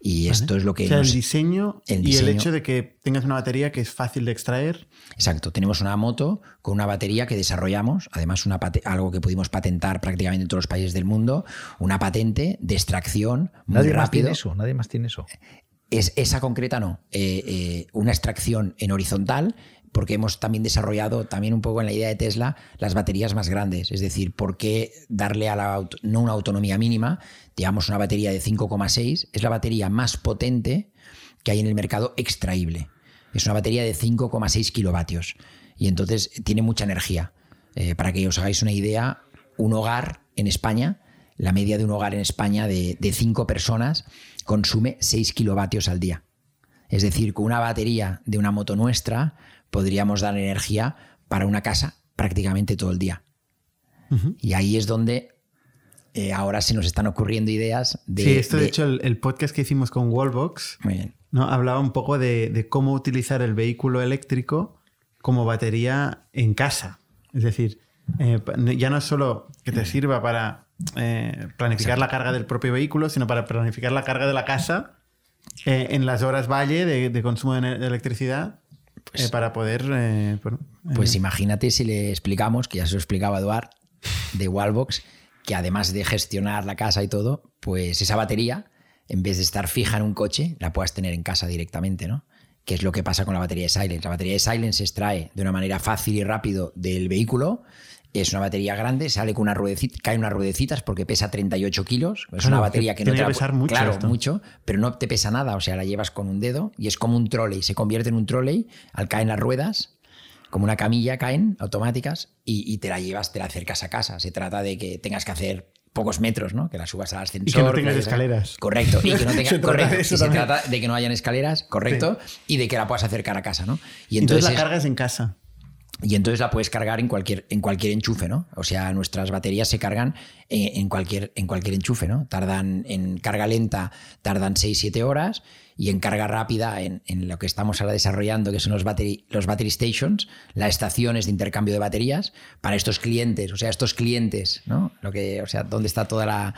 Y esto es lo que o sea, nos- el diseño el y el hecho de que tengas una batería que es fácil de extraer. Exacto, tenemos una moto con una batería que desarrollamos, además una algo que pudimos patentar prácticamente en todos los países del mundo, una patente de extracción muy Nadie más tiene rápido. eso, nadie más tiene eso. Es, esa concreta no, eh, eh, una extracción en horizontal, porque hemos también desarrollado, también un poco en la idea de Tesla, las baterías más grandes. Es decir, ¿por qué darle a la, no una autonomía mínima? Digamos una batería de 5,6, es la batería más potente que hay en el mercado extraíble. Es una batería de 5,6 kilovatios y entonces tiene mucha energía. Eh, para que os hagáis una idea, un hogar en España, la media de un hogar en España de, de cinco personas consume 6 kilovatios al día. Es decir, con una batería de una moto nuestra podríamos dar energía para una casa prácticamente todo el día. Y ahí es donde eh, ahora se nos están ocurriendo ideas de... sí, esto de, de- hecho, el, el podcast que hicimos con Wallbox Muy bien. ¿no? hablaba un poco de, de cómo utilizar el vehículo eléctrico como batería en casa. Es decir, eh, ya no es solo que te sirva para eh, planificar la carga del propio vehículo, sino para planificar la carga de la casa en las horas valle de, de consumo de, ener- eh, para poder... eh, bueno, eh, Pues imagínate si le explicamos, que ya se lo explicaba Eduard, de Wallbox, que además de gestionar la casa y todo, pues esa batería, en vez de estar fija en un coche, la puedas tener en casa directamente, ¿no? Que es lo que pasa con la batería de Silence. La batería de Silence se extrae de una manera fácil y rápido del vehículo. Es una batería grande, sale con una ruedecita, cae unas ruedecitas porque pesa 38 kilos. Es Claro, una batería que, no te la pesar mucho Claro, esto. mucho, pero no te pesa nada. O sea, la llevas con un dedo y es como un trolley. Se convierte en un trolley al caer en las ruedas como una camilla caen automáticas y, y te la llevas, te la acercas a casa. Se trata de que tengas que hacer pocos metros, ¿no? Que la subas al ascensor. Y que no tengas escaleras. Correcto. Y que no *laughs* Se tengas, correcto. y se también. trata de que no hayan escaleras, correcto. Y de que la pueas acercar a casa, ¿no? Y entonces, entonces, la es- cargas en casa. Y entonces la puedes cargar en cualquier, en cualquier enchufe, ¿no? O sea, nuestras baterías se cargan en, cualquier, en cualquier enchufe, ¿no? Tardan en carga lenta, tardan 6-7 horas y en carga rápida, en, en, lo que estamos ahora desarrollando, que son los battery, los battery stations, las estaciones de intercambio de baterías, para estos clientes, o sea, estos clientes, ¿no? Lo que, o sea, donde está toda la,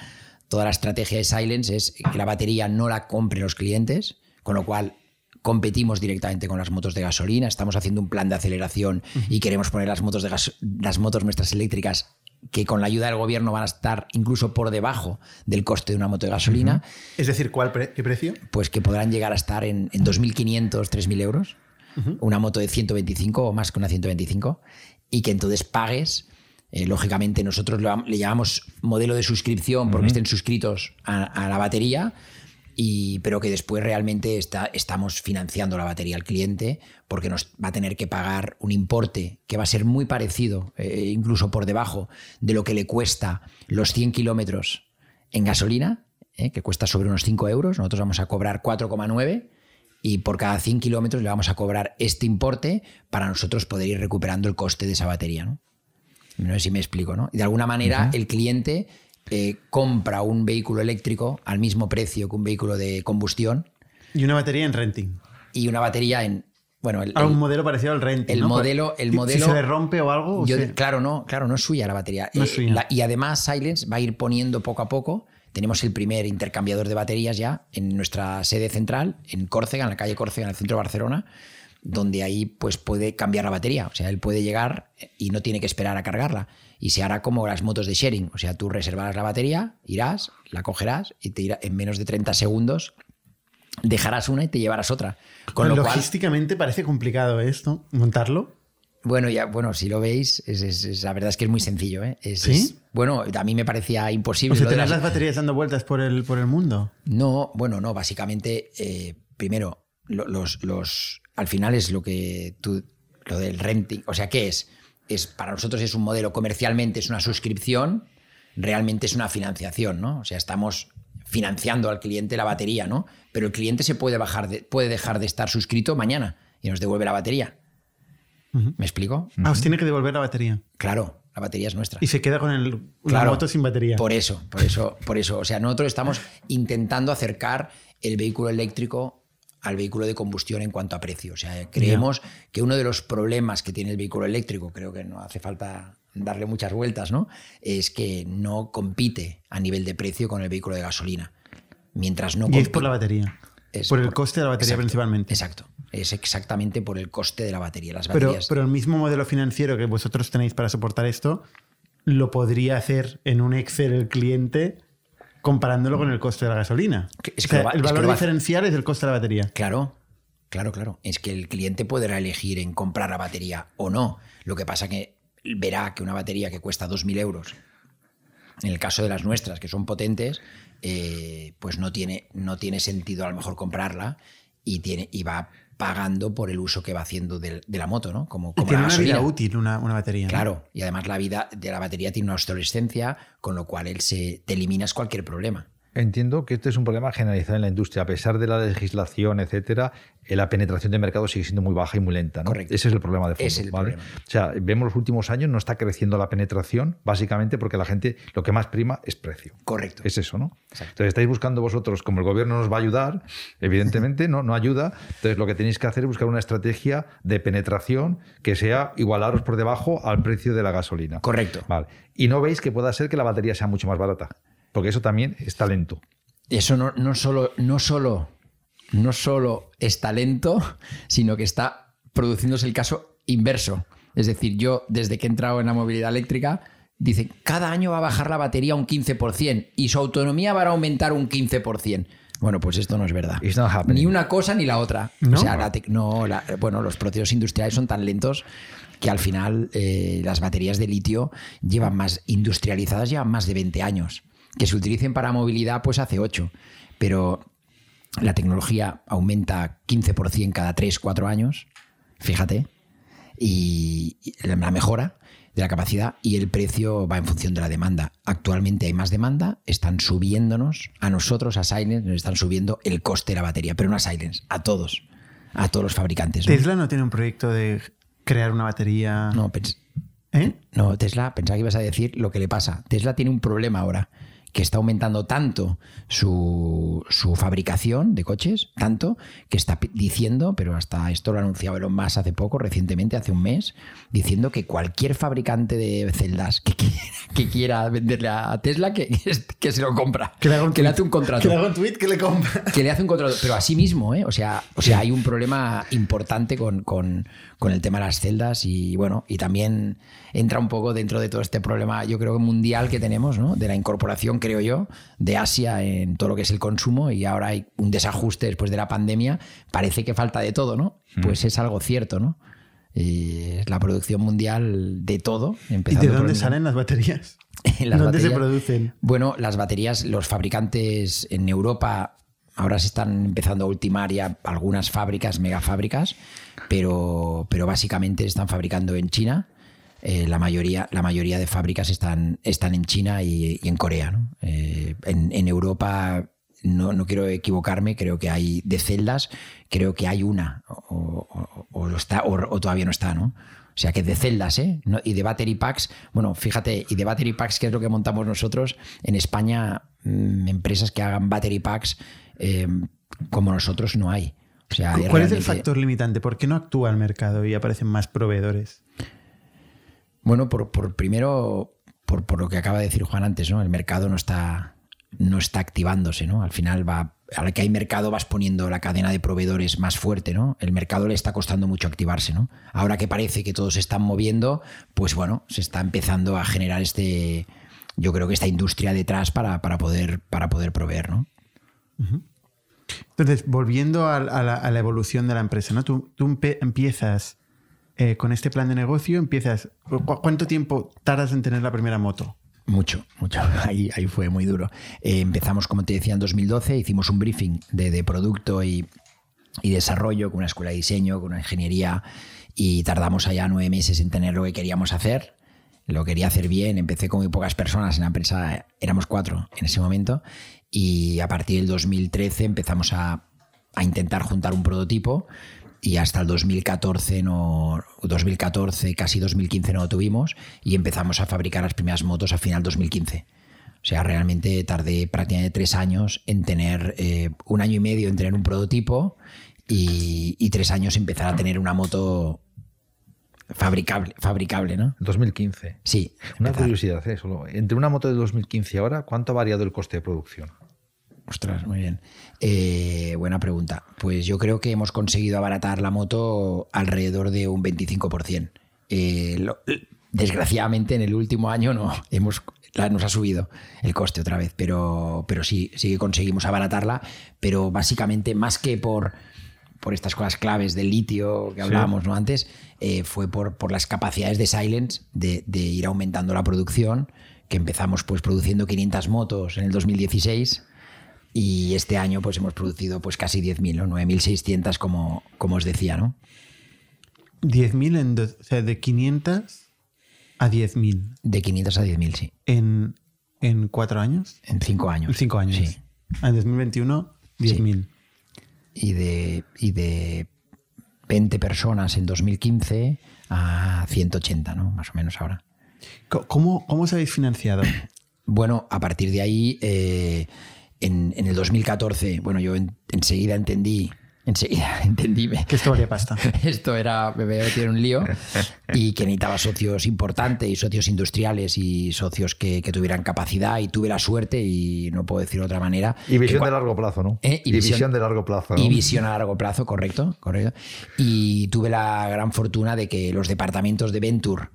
toda la estrategia de Silence es que la batería no la compren los clientes, con lo cual competimos directamente con las motos de gasolina, estamos haciendo un plan de aceleración uh -huh. y queremos poner las motos, de gas, las motos nuestras eléctricas que con la ayuda del gobierno van a estar incluso por debajo del coste de una moto de gasolina. Uh -huh. Es decir, ¿cuál pre qué precio? Pues que podrán llegar a estar en, en 2.500, 3.000 euros, uh -huh. una moto de 125 o más que una 125, y que entonces pagues eh, lógicamente nosotros le llamamos modelo de suscripción porque estén suscritos a, a, la batería, y, pero que después realmente está, estamos financiando la batería al cliente porque nos va a tener que pagar un importe que va a ser muy parecido, eh, incluso por debajo de lo que le cuesta los 100 kilómetros en gasolina, eh, que cuesta sobre unos 5 euros. Nosotros vamos a cobrar 4,9 y por cada 100 kilómetros le vamos a cobrar este importe para nosotros poder ir recuperando el coste de esa batería. ¿no? No sé si me explico, ¿no? De alguna manera, uh -huh. el cliente eh, compra un vehículo eléctrico al mismo precio que un vehículo de combustión. Y una batería en renting. Y una batería en. Bueno, el, Algún modelo parecido al renting. El ¿no? modelo. El modelo si se le rompe o algo. Yo, o sea... Claro, no, claro, no es suya la batería. No es suya. Eh, la, y además, Silence va a ir poniendo poco a poco. Tenemos el primer intercambiador de baterías ya en nuestra sede central, en Córcega, en la calle Córcega, en el centro de Barcelona donde ahí pues puede cambiar la batería. O sea, él puede llegar y no tiene que esperar a cargarla. Y se hará como las motos de sharing. O sea, tú reservarás la batería, irás, la cogerás y te irá, en menos de 30 segundos dejarás una y te llevarás otra. Con lo Logísticamente cual, parece complicado esto, montarlo. Bueno, ya, bueno, si lo veis, es, es, es, la verdad es que es muy sencillo. ¿eh? Es, ¿Sí? bueno, a mí me parecía imposible. O sea, ¿Tener las... las... baterías dando vueltas por el, por el mundo? No, bueno, no, básicamente, eh, primero, los, los, al final es lo que tú, lo del renting, o sea, ¿qué es? Es? Para nosotros es un modelo comercialmente, es una suscripción, realmente es una financiación, ¿no? O sea, estamos financiando al cliente la batería, ¿no? Pero el cliente se puede, bajar de, puede dejar de estar suscrito mañana y nos devuelve la batería. Uh -huh. ¿Me explico? Ah, os tiene que devolver la batería. Claro, la batería es nuestra. Y se queda con el, claro, la moto sin batería. Por eso, por eso, por eso. O sea, nosotros estamos intentando acercar el vehículo eléctrico al vehículo de combustión en cuanto a precio. O sea, creemos yeah. que uno de los problemas que tiene el vehículo eléctrico, creo que no hace falta darle muchas vueltas, ¿no? Es que no compite a nivel de precio con el vehículo de gasolina. Mientras no y es por la batería. Es por, por el coste de la batería exacto, principalmente. Exacto. Es exactamente por el coste de la batería. Las pero, baterías... pero el mismo modelo financiero que vosotros tenéis para soportar esto, lo podría hacer en un Excel el cliente comparándolo con el coste de la gasolina. Es o sea, va, el valor es diferencial es el coste de la batería. Claro, claro, claro. Es que el cliente podrá elegir en comprar la batería o no. Lo que pasa que verá que una batería que cuesta 2.000 euros, en el caso de las nuestras, que son potentes, eh, pues no tiene, no tiene sentido a lo mejor comprarla y, tiene, y va pagando por el uso que va haciendo de, de la moto, ¿no? Como, como tiene una vida útil una, una batería. Claro, ¿no? y además la vida de la batería tiene una obsolescencia, con lo cual él se, te eliminas cualquier problema. Entiendo que este es un problema generalizado en la industria. A pesar de la legislación, etcétera, eh, la penetración de mercado sigue siendo muy baja y muy lenta. ¿no? Correcto. Ese es el problema de fondo. Es el ¿vale? problema. O sea, vemos los últimos años no está creciendo la penetración, básicamente porque la gente lo que más prima es precio. Correcto. Es eso, ¿no? Exacto. Entonces estáis buscando vosotros, como el gobierno nos va a ayudar, evidentemente no, no ayuda. Entonces lo que tenéis que hacer es buscar una estrategia de penetración que sea igualaros por debajo al precio de la gasolina. Correcto. Vale. Y no veis que pueda ser que la batería sea mucho más barata, porque eso también es talento. Eso no, no, solo, no, solo, no solo es talento, sino que está produciéndose el caso inverso. Es decir, yo desde que he entrado en la movilidad eléctrica, dicen, cada año va a bajar la batería un 15% y su autonomía va a aumentar un 15%. Bueno, pues esto no es verdad. Ni una cosa ni la otra. ¿No? O sea, la no, la, bueno, los procesos industriales son tan lentos que al final eh, las baterías de litio llevan más industrializadas, llevan más de 20 años que se utilicen para movilidad, pues hace 8. Pero la tecnología aumenta 15% cada 3, 4 años, fíjate, y la mejora de la capacidad y el precio va en función de la demanda. Actualmente hay más demanda, están subiéndonos, a nosotros, a Silence, nos están subiendo el coste de la batería, pero no a Silence, a todos, a todos los fabricantes. ¿no? Tesla no tiene un proyecto de crear una batería. No, ¿Eh? no, Tesla, pensaba que ibas a decir lo que le pasa. Tesla tiene un problema ahora, que está aumentando tanto su, su fabricación de coches, tanto que está diciendo, pero hasta esto lo ha anunciado Elon Musk hace poco, recientemente, hace un mes, diciendo que cualquier fabricante de celdas que quiera, *laughs* que quiera venderle a Tesla, que, que se lo compra, Que le haga un le tweet. hace un contrato. Que le haga un tweet que le compra. *laughs* que le hace un contrato, pero así mismo, ¿eh? O sea, o sea hay un problema importante con, con- con el tema de las celdas y bueno, y también entra un poco dentro de todo este problema, yo creo que mundial que tenemos, ¿no? De la incorporación, creo yo, de Asia en todo lo que es el consumo y ahora hay un desajuste después de la pandemia, parece que falta de todo, ¿no? Pues es algo cierto, ¿no? Y es la producción mundial de todo. ¿Y empezando de por dónde el- salen las baterías? *laughs* las ¿Dónde se producen? Bueno, las baterías, los fabricantes en Europa ahora se están empezando a ultimar ya algunas fábricas, megafábricas, pero, pero básicamente están fabricando en China. Eh, la, mayoría, la mayoría de fábricas están, están en China y, y en Corea. ¿no? Eh, en, en Europa, no, no quiero equivocarme, creo que hay de celdas, creo que hay una, o, o- está, o, o todavía no está, ¿no? O sea que de celdas, ¿eh? No- y de battery packs, bueno, fíjate, y de battery packs, que es lo que montamos nosotros, en España, mm, empresas que hagan battery packs eh, como nosotros no hay. O sea, ¿Cuál es el factor limitante? ¿Por qué no actúa el mercado y aparecen más proveedores? Bueno, por, primero, por, por lo que acaba de decir Juan antes, ¿no? El mercado no está, no está activándose, ¿no? Al final va, a la que hay mercado vas poniendo la cadena de proveedores más fuerte, ¿no? El mercado le está costando mucho activarse, ¿no? Ahora que parece que todos se están moviendo, pues bueno, se está empezando a generar este, yo creo que esta industria detrás para, para poder, para poder proveer, ¿no? Entonces, volviendo a, la, evolución de la empresa, ¿no? Tú, empiezas eh, con este plan de negocio, empiezas. ¿cu- ¿Cuánto tiempo tardas en tener la primera moto? Mucho, mucho. *laughs* Ahí, ahí fue muy duro. Eh, empezamos, como te decía, en 2012, hicimos un briefing de, de producto y, y desarrollo con una escuela de diseño, con una ingeniería, y tardamos allá nueve meses en tener lo que queríamos hacer. Lo quería hacer bien, empecé con muy pocas personas en la empresa, éramos cuatro en ese momento, y a partir del 2013 empezamos a, a intentar juntar un prototipo y hasta el 2014 no 2014 casi 2015 no lo tuvimos y empezamos a fabricar las primeras motos a final 2015 o sea realmente tardé prácticamente tres años en tener eh, un año y medio en tener un prototipo y, y tres años empezar a tener una moto fabricable fabricable no 2015. sí Una empezar. curiosidad, ¿eh? Solo, entre una moto de 2015 y ahora, ¿cuánto ha variado el coste de producción? Ostras, muy bien. Eh, buena pregunta. Pues yo creo que hemos conseguido abaratar la moto alrededor de un 25%. Eh, lo- desgraciadamente en el último año no hemos la- nos ha subido el coste otra vez, pero, pero sí, sí que conseguimos abaratarla, pero básicamente más que por, por estas cosas claves del litio que hablábamos ¿no? antes, eh, fue por, por las capacidades de Silence de, de ir aumentando la producción, que empezamos pues produciendo 500 motos en el 2016 y este año pues hemos producido pues casi 10.000, ¿no? 9.600 como, como os decía, ¿no? 10.000 en. o sea, de 500 a 10.000 De 500 a 10.000, sí. en, en cuatro años. En cinco años. En cinco años. Sí. En 2021, 10.000. Y de, y de 20 personas en 2015 a 180, ¿no? Más o menos ahora. ¿Cómo, ¿Cómo os habéis financiado? Bueno, a partir de ahí, eh, en, en el 2014, bueno, yo en- enseguida entendí, enseguida *laughs* entendí Que esto valía pasta. *laughs* esto era, metido en un lío y que necesitaba socios importantes y socios industriales y socios que, que tuvieran capacidad y tuve la suerte y no puedo decir de otra manera. Y visión de largo plazo, ¿no? Eh, y y visión- visión de largo plazo. ¿no? y visión a largo plazo, correcto, correcto. Y tuve la gran fortuna de que los departamentos de Venture,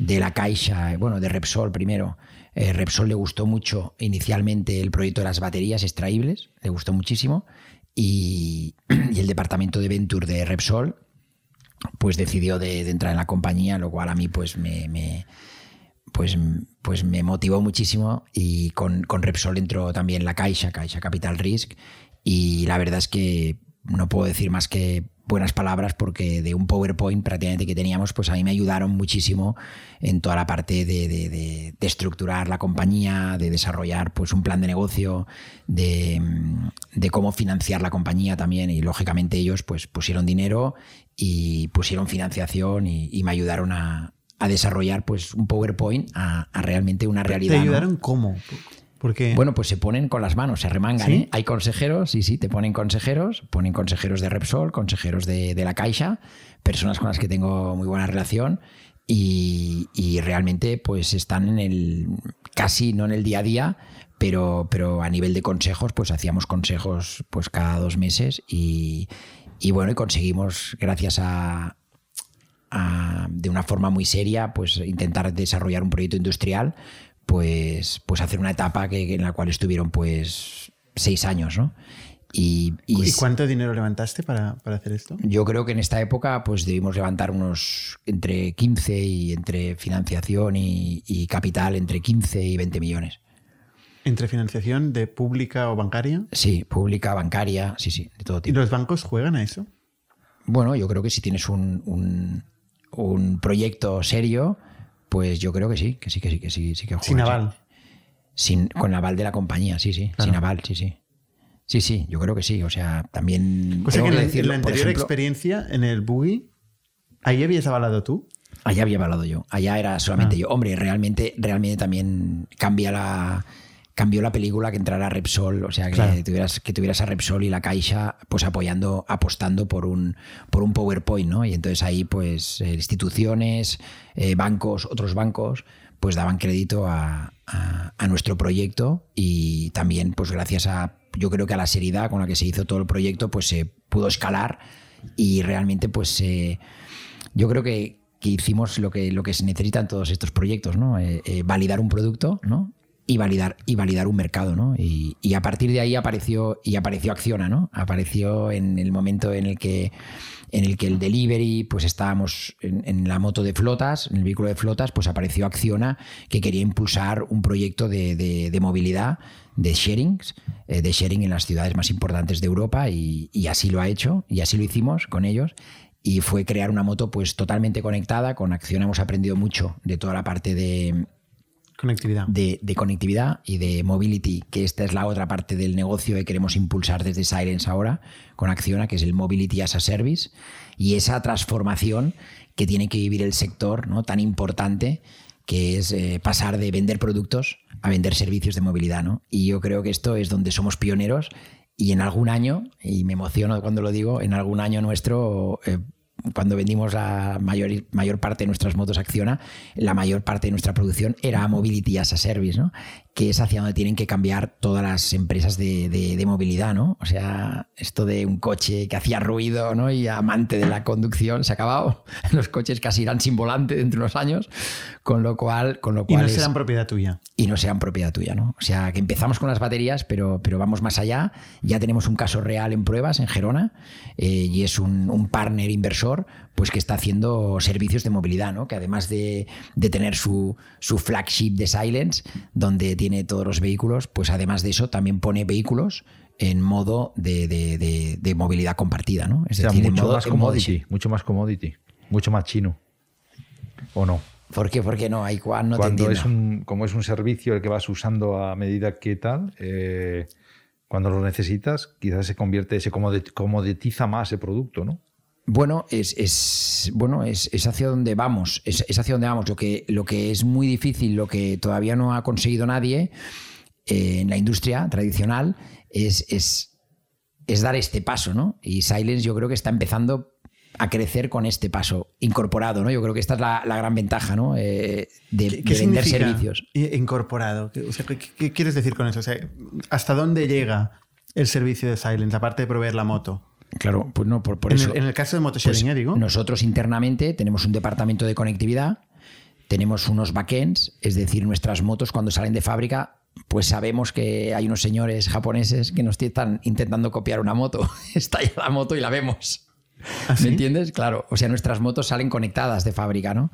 de la Caixa, bueno, de Repsol primero, eh, Repsol le gustó mucho inicialmente el proyecto de las baterías extraíbles, le gustó muchísimo, *clears throat* y, el departamento de Venture de Repsol pues decidió de, de entrar en la compañía, lo cual a mí pues me, me- pues, pues me motivó muchísimo. Y con, con Repsol entró también la Caixa, Caixa Capital Risk. Y la verdad es que no puedo decir más que buenas palabras porque de un PowerPoint prácticamente que teníamos, pues a mí me ayudaron muchísimo en toda la parte de, de- de- de estructurar la compañía, de desarrollar pues un plan de negocio, de, cómo financiar la compañía también y lógicamente ellos pues pusieron dinero y pusieron financiación y, y me ayudaron a, a desarrollar pues un PowerPoint a, a realmente una realidad. ¿Te ¿no? ayudaron cómo? Porque Bueno, pues se ponen con las manos, se remangan. ¿Sí? ¿eh? Hay consejeros, sí, sí, te ponen consejeros, ponen consejeros de Repsol, consejeros de, de la Caixa, personas con las que tengo muy buena relación y, y realmente pues están en el, casi no en el día a día, pero, pero a nivel de consejos, pues hacíamos consejos pues cada dos meses y, y bueno, y conseguimos gracias a, a, de una forma muy seria, pues intentar desarrollar un proyecto industrial, pues, pues hacer una etapa que, en la cual estuvieron pues seis años, ¿no? Y, y ¿Y cuánto dinero levantaste para, para hacer esto? yo creo que en esta época pues debimos levantar unos entre 15 y entre financiación y, y capital entre 15 y 20 millones. ¿Entre financiación de pública o bancaria? Sí, pública, bancaria, sí, sí, de todo ¿Y tipo. los bancos juegan a eso? Bueno, yo creo que si tienes un, un, un proyecto serio, pues yo creo que sí, que sí, que sí, que sí, sí que juegan, Sin sí. aval. Sin, con aval de la compañía, sí, sí. Claro. Sin aval, sí, sí. Sí, sí, yo creo que sí. O sea, también. O sea tengo que en la, decirlo, anterior ejemplo, experiencia, en el Boogie, ahí habías avalado tú. Allá había avalado yo. Allá era solamente Ah. yo. Hombre, realmente, realmente también cambia la. Cambió la película que entrara Repsol, o sea, que, Claro. tuvieras, que tuvieras a Repsol y la Caixa pues apoyando, apostando por un, por un PowerPoint, ¿no? Y entonces ahí, pues, eh, instituciones, eh, bancos, otros bancos, pues daban crédito a, a- a nuestro proyecto y también, pues gracias a, yo creo que a la seriedad con la que se hizo todo el proyecto, pues se pudo escalar y realmente, pues, se yo creo que, que hicimos lo que, lo que se necesita en todos estos proyectos, ¿no? Eh, eh, validar un producto, ¿no? Y validar, y validar un mercado, ¿no? Y, y a partir de ahí apareció, y apareció Acciona, ¿no? Apareció en el momento en el que, en el, que el delivery, pues estábamos en, en la moto de flotas, en el vehículo de flotas, pues apareció Acciona que quería impulsar un proyecto de, de- de movilidad, de sharing, eh, de sharing en las ciudades más importantes de Europa y, y así lo ha hecho, y así lo hicimos con ellos y fue crear una moto pues totalmente conectada. Con Acción hemos aprendido mucho de toda la parte de, Conectividad. de- conectividad y de mobility, que esta es la otra parte del negocio que queremos impulsar desde Silence ahora con Acciona, que es el Mobility as a Service, y esa transformación que tiene que vivir el sector ¿no? tan importante que es eh, pasar de vender productos a vender servicios de movilidad. ¿no? Y yo creo que esto es donde somos pioneros y en algún año, y me emociono cuando lo digo, en algún año nuestro, eh, cuando vendimos la mayor, mayor parte de nuestras motos Acciona, la mayor parte de nuestra producción era Mobility as a Service, ¿no? Que es hacia donde tienen que cambiar todas las empresas de, de- de movilidad. ¿no? O sea, esto de un coche que hacía ruido ¿no? y amante de la conducción se ha acabado. *laughs* Los coches casi irán sin volante dentro de unos años, con lo cual... Con lo Y cual no es- serán propiedad tuya. y no sean propiedad tuya, ¿no? O sea, que empezamos con las baterías, pero, pero vamos más allá. Ya tenemos un caso real en pruebas en Gerona eh, y es un, un partner inversor pues que está haciendo servicios de movilidad, ¿no? Que además de, de tener su, su flagship de Silence, donde tiene todos los vehículos, pues además de eso también pone vehículos en modo de, de- de- movilidad compartida, ¿no? Es O sea, decir, en mucho más en modo de- commodity, mucho más commodity, mucho más chino. ¿O no? ¿Por qué? ¿Por qué no? Hay cual no te cuando entiendo. es un, como es un servicio el que vas usando a medida que tal, eh, cuando lo necesitas, quizás se convierte, se comodi- comoditiza más el producto, ¿no? Bueno, es, es- bueno es, es hacia donde vamos. Es, es hacia donde vamos. Lo que, lo que es muy difícil, lo que todavía no ha conseguido nadie eh, en la industria tradicional, es, es, es dar este paso, ¿no? Y Silence yo creo que está empezando a crecer con este paso incorporado, ¿no? Yo creo que esta es la, la gran ventaja, ¿no? Eh, de, ¿Qué, de qué vender servicios. Incorporado. ¿Qué- O sea, ¿qué, qué quieres decir con eso? O sea, ¿Hasta dónde llega el servicio de Silence, aparte de proveer la moto? Claro, pues no, por, por en, eso. el, en el caso de motosharing, Pues digo. Nosotros internamente tenemos un departamento de conectividad, tenemos unos backends, es decir, nuestras motos cuando salen de fábrica, pues sabemos que hay unos señores japoneses que nos están intentando copiar una moto. *laughs* Está ya la moto y la vemos. ¿Ah, sí? ¿Me entiendes? Claro. O sea, nuestras motos salen conectadas de fábrica, ¿no?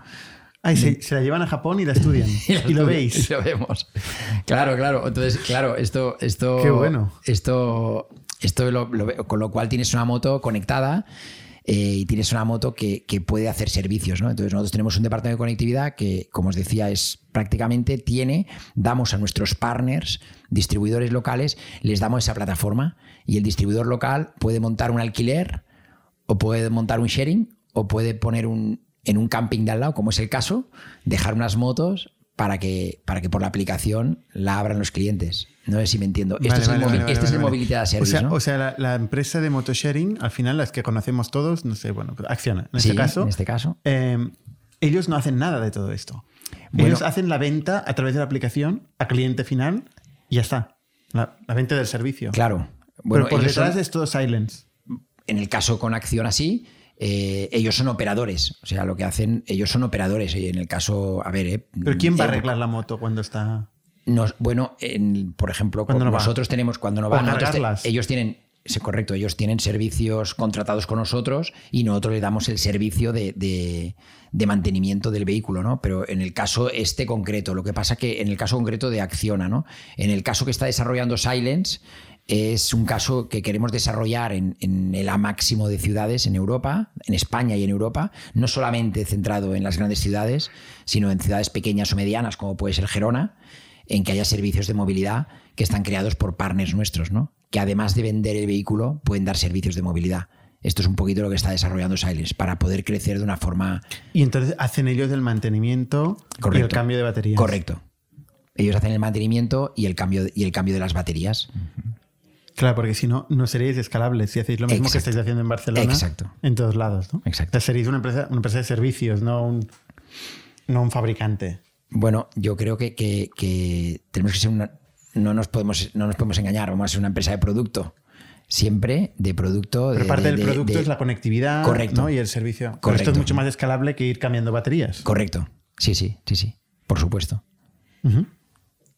Ay, se, se la llevan a Japón y la estudian. *laughs* y lo veis. Y lo vemos. Claro, claro. Entonces, claro, esto, esto, Qué bueno. Esto, Esto con lo cual tienes una moto conectada eh, y tienes una moto que, que puede hacer servicios. ¿no? Entonces nosotros tenemos un departamento de conectividad que, como os decía, es prácticamente tiene, damos a nuestros partners, distribuidores locales, les damos esa plataforma y el distribuidor local puede montar un alquiler o puede montar un sharing o puede poner un, en un camping de al lado, como es el caso, dejar unas motos para que, para que por la aplicación la abran los clientes. No sé si me entiendo. Esto Vale, es el, vale, este es el. Mobility as O sea, ¿no? o sea, la, la empresa de motosharing, al final las que conocemos todos, no sé, bueno, Acciona, en Sí, este caso. en este caso. eh, ellos no hacen nada de todo esto. Bueno. ellos hacen la venta a través de la aplicación a cliente final y ya está. La, la venta del servicio. Claro. Bueno, Pero por detrás son- es todo silence. en el caso con acción así, eh, ellos son operadores. O sea, lo que hacen, ellos son operadores. Y en el caso, a ver, eh, Pero ¿quién va a eh, arreglar la moto cuando está...? Nos- bueno, en- por ejemplo, Cuando va. nosotros tenemos, cuando no van, te- ellos tienen, sí, correcto, ellos tienen servicios contratados con nosotros y nosotros le damos el servicio de, de- de mantenimiento del vehículo, ¿no? Pero en el caso este concreto, lo que pasa que en el caso concreto de Acciona, ¿no? En el caso que está desarrollando Silence, es un caso que queremos desarrollar en, en el A máximo de ciudades en Europa, en España y en Europa, no solamente centrado en las grandes ciudades, sino en ciudades pequeñas o medianas, como puede ser Gerona, en que haya servicios de movilidad que están creados por partners nuestros, ¿no? Que además de vender el vehículo, pueden dar servicios de movilidad. Esto es un poquito lo que está desarrollando Silence para poder crecer de una forma Y entonces hacen ellos el mantenimiento y el cambio de baterías. correcto. Ellos hacen el mantenimiento y el cambio, y el cambio de las baterías. Claro, porque si no, no seríais escalables si hacéis lo mismo que estáis haciendo en Barcelona. Exacto. En todos lados, ¿no? Exacto. O sea, seréis una empresa, una empresa de servicios, no un, no un fabricante. Bueno, yo creo que, que- que tenemos que ser una. No nos, podemos, no nos podemos engañar, vamos a ser una empresa de producto. Siempre de producto. Pero de- parte de- del de- producto de- es la conectividad Correcto. ¿no? y el servicio. Pero Correcto. esto es mucho más escalable que ir cambiando baterías. Correcto. Sí, sí, sí, sí. Por supuesto.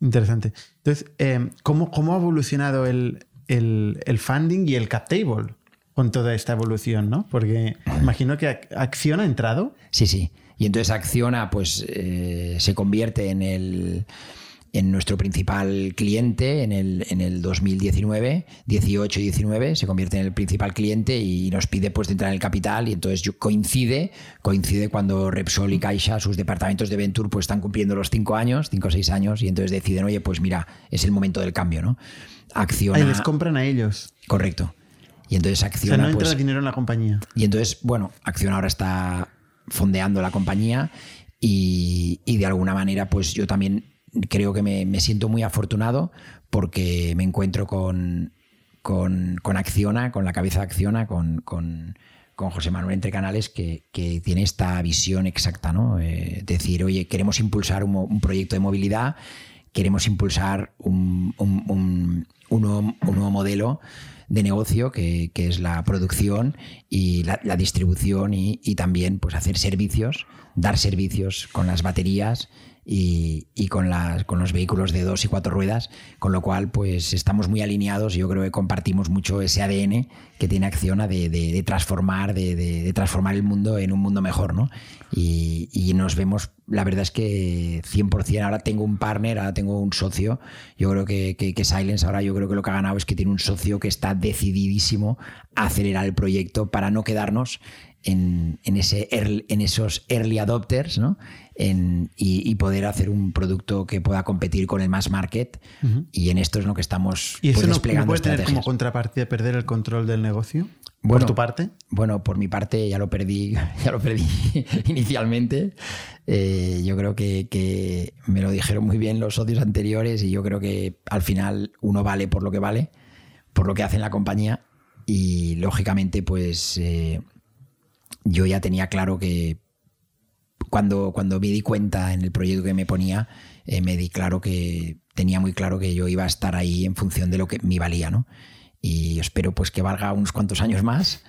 Interesante. Entonces, eh, ¿cómo, cómo ha evolucionado el, el- el funding y el cap table con toda esta evolución? ¿no? Porque imagino que Ac- Acción ha entrado. Sí, sí. Y entonces Acciona pues, eh, se convierte en, el, en nuestro principal cliente en el, en el 2019, 18 y 19, se convierte en el principal cliente y nos pide pues, de entrar en el capital y entonces yo- coincide, coincide cuando Repsol y Caixa, sus departamentos de Venture, pues están cumpliendo los cinco años, cinco o seis años y entonces deciden, oye, pues mira, es el momento del cambio, ¿no? Acciona... Ahí les compran a ellos. Correcto. Y entonces O sea, Acciona... no entra pues, dinero en la compañía. y entonces, bueno, Acción ahora está fondeando la compañía y, y de alguna manera, pues yo también creo que me, me siento muy afortunado porque me encuentro con, con, con Acciona, con la cabeza de Acciona, con, con, con José Manuel Entre Canales, que, que tiene esta visión exacta, ¿no? Eh, decir, oye, queremos impulsar un, proyecto de movilidad, queremos impulsar un, un- un- nuevo, nuevo modelo de negocio que, que es la producción y la, la distribución y, y también pues hacer servicios, dar servicios con las baterías y, y con, las, con los vehículos de dos y cuatro ruedas, con lo cual pues estamos muy alineados y yo creo que compartimos mucho ese ADN que tiene Acciona de, de- de transformar, de, de- transformar el mundo en un mundo mejor, ¿no? Y, y nos vemos, la verdad es que 100%, ahora tengo un partner, ahora tengo un socio, yo creo que, que, que Silence ahora yo creo que lo que ha ganado es que tiene un socio que está decididísimo a acelerar el proyecto para no quedarnos en, en ese early- en esos early adopters ¿no? En- y, y poder hacer un producto que pueda competir con el mass market. Y en esto es lo que estamos ¿Y eso pues, no- no, puede tener como contrapartida perder el control del negocio? Bueno, ¿Por tu parte? Bueno, por mi parte ya lo perdí, *laughs* ya lo perdí *laughs* inicialmente. Eh, yo creo que, que me lo dijeron muy bien los socios anteriores y yo creo que al final uno vale por lo que vale, por lo que hace en la compañía y lógicamente pues eh, yo ya tenía claro que cuando, cuando me di cuenta en el proyecto que me ponía, eh, me di claro que tenía muy claro que yo iba a estar ahí en función de lo que me valía, ¿no? Y espero pues que valga unos cuantos años más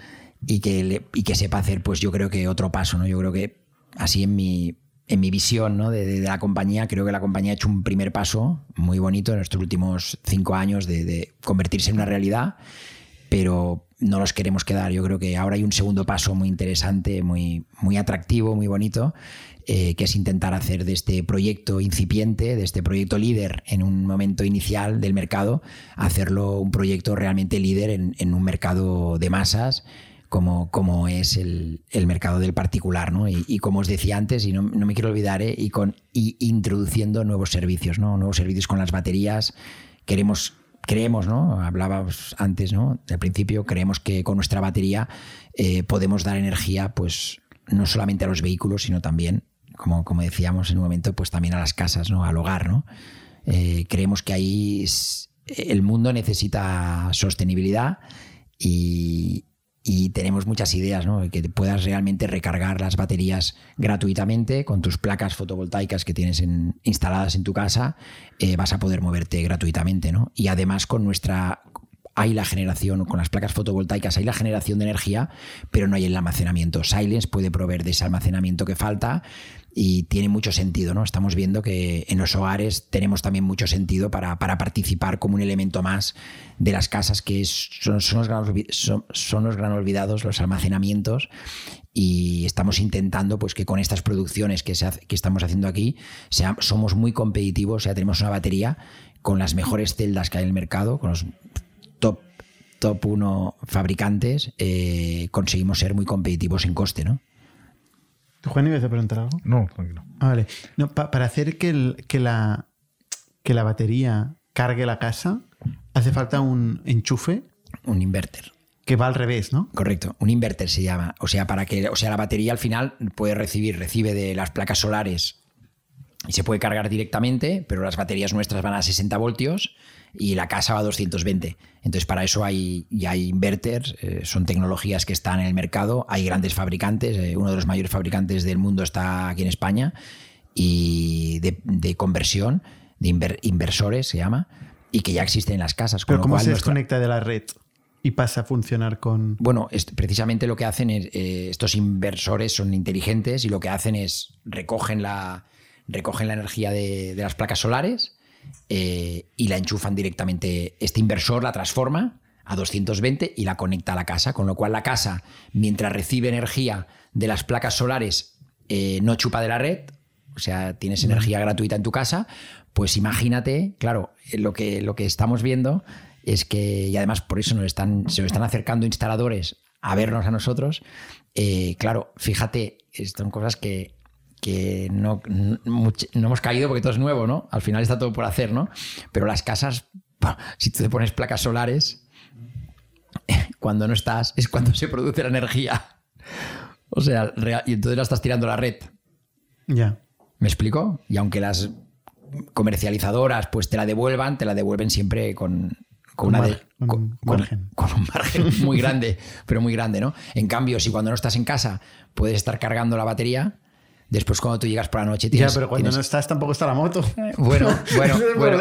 y que, le- y que sepa hacer pues yo creo que otro paso, ¿no? Yo creo que así en mi, en mi visión ¿no? de, de- de la compañía, creo que la compañía ha hecho un primer paso muy bonito en estos últimos cinco años de, de convertirse en una realidad pero no los queremos quedar. Yo creo que ahora hay un segundo paso muy interesante, muy, muy atractivo, muy bonito, eh, que es intentar hacer de este proyecto incipiente, de este proyecto líder en un momento inicial del mercado, hacerlo un proyecto realmente líder en, un mercado de masas. Como, como es el, mercado del particular, ¿no? Y, como os decía antes, y no, me quiero olvidar, ¿eh? y, con, y introduciendo nuevos servicios, ¿no? Nuevos servicios con las baterías. Queremos creemos, ¿no? Hablábamos antes, ¿no? Al principio, creemos que con nuestra batería eh, podemos dar energía, pues, no solamente a los vehículos, sino también, como, como decíamos en un momento, pues también a las casas, ¿no? Al hogar, ¿no? Eh, creemos que ahí el mundo necesita sostenibilidad y, y tenemos muchas ideas, ¿no? que puedas realmente recargar las baterías gratuitamente con tus placas fotovoltaicas que tienes instaladas en tu casa, eh, vas a poder moverte gratuitamente. ¿no? Y además con nuestra hay la generación, con las placas fotovoltaicas hay la generación de energía, pero no hay el almacenamiento. Silence puede proveer de ese almacenamiento que falta y tiene mucho sentido, ¿no? Estamos viendo que en los hogares tenemos también mucho sentido para, participar como un elemento más de las casas, que son, los gran, olvidados, los almacenamientos, y estamos intentando pues, que con estas producciones que, que estamos haciendo aquí somos muy competitivos, o sea, tenemos una batería con las mejores celdas que hay en el mercado, con los top top 1 fabricantes, eh, conseguimos ser muy competitivos en coste, ¿no? ¿Tú, Juan, ibas a preguntar algo? No, tranquilo. Ah, vale. No, para hacer que, que, la, que la batería cargue la casa, hace falta un enchufe. Un inverter. Que va al revés, ¿no? Correcto, un inverter se llama. O sea, para que, o sea, la batería al final puede recibir, recibe de las placas solares y se puede cargar directamente, pero las baterías nuestras van a 60 voltios y la casa va a 220. Entonces, para eso hay, ya hay inverters, eh, son tecnologías que están en el mercado, hay grandes fabricantes, eh, uno de los mayores fabricantes del mundo está aquí en España, y de, conversión, de inversores se llama, y que ya existen en las casas. Pero ¿cómo se desconecta de la red? y pasa a funcionar con... Bueno, precisamente lo que hacen es, eh, estos inversores son inteligentes y lo que hacen es recogen la, recogen la energía de, de las placas solares eh, y la enchufan directamente. Este inversor la transforma a 220 y la conecta a la casa, con lo cual la casa, mientras recibe energía de las placas solares, eh, no chupa de la red, o sea, tienes energía gratuita en tu casa, pues imagínate, claro, eh, lo que, lo que estamos viendo es que, y además por eso nos están, se nos están acercando instaladores a vernos a nosotros, claro, fíjate, son cosas que que no, no, hemos caído porque todo es nuevo, ¿no? Al final está todo por hacer, ¿no? Pero las casas, si tú te pones placas solares, *laughs* cuando no estás es cuando se produce la energía. O sea, y entonces la estás tirando a la red. Ya. ¿Me explico? Y aunque las comercializadoras pues te la devuelvan, te la devuelven siempre con, con, una un margen. Con, un margen muy grande, pero muy grande, ¿no? En cambio, si cuando no estás en casa puedes estar cargando la batería, Después cuando tú llegas por la noche tienes... Ya, pero cuando no estás tampoco está la moto. *laughs* *laughs* Bueno, bueno, bueno,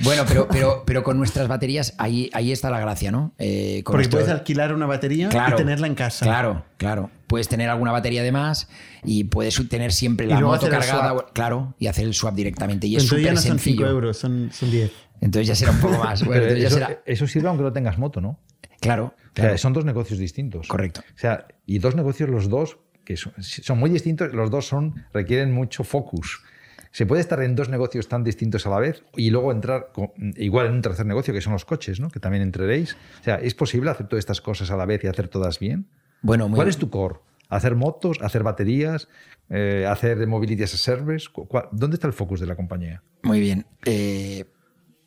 bueno, pero, pero, pero con nuestras baterías ahí, ahí está la gracia, ¿no? Eh, Porque puedes alquilar una batería y tenerla en casa. Claro, claro. Puedes tener alguna batería de más y puedes tener siempre la moto cargada, claro, y hacer el swap directamente. Y es súper ya no son 5 euros, son, 10. Entonces ya será un poco más. *laughs* Bueno, eso, será... eso, sirve aunque no tengas moto, ¿no? Claro. son dos negocios distintos. Correcto. O sea, y dos negocios los dos que son, muy distintos, los dos son, requieren mucho focus. Se puede estar en dos negocios tan distintos a la vez y luego entrar igual en un tercer negocio que son los coches, ¿no? que también entraréis. O sea, ¿es posible hacer todas estas cosas a la vez y hacer todas bien? Bueno, ¿Cuál es tu core? ¿Hacer motos? ¿Hacer baterías? Eh, ¿Hacer mobility as a service? ¿Dónde está el focus de la compañía? Muy bien. Eh,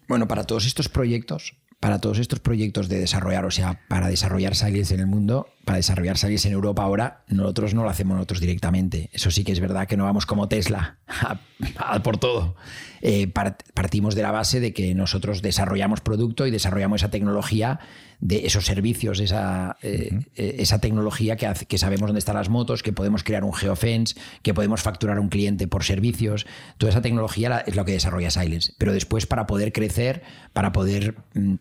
bueno, para todos estos proyectos para todos estos proyectos de desarrollar, o sea, para desarrollar Silence en el mundo, para desarrollar Silence en Europa ahora, nosotros no lo hacemos nosotros directamente. Eso sí que es verdad que no vamos como Tesla *laughs* por todo. Eh, partimos de la base de que nosotros desarrollamos producto y desarrollamos esa tecnología de esos servicios, esa, eh, eh, esa tecnología que, que sabemos dónde están las motos, que podemos crear un geofence, que podemos facturar a un cliente por servicios. Toda esa tecnología es lo que desarrolla Silence. Pero después, para poder crecer, para poder mm,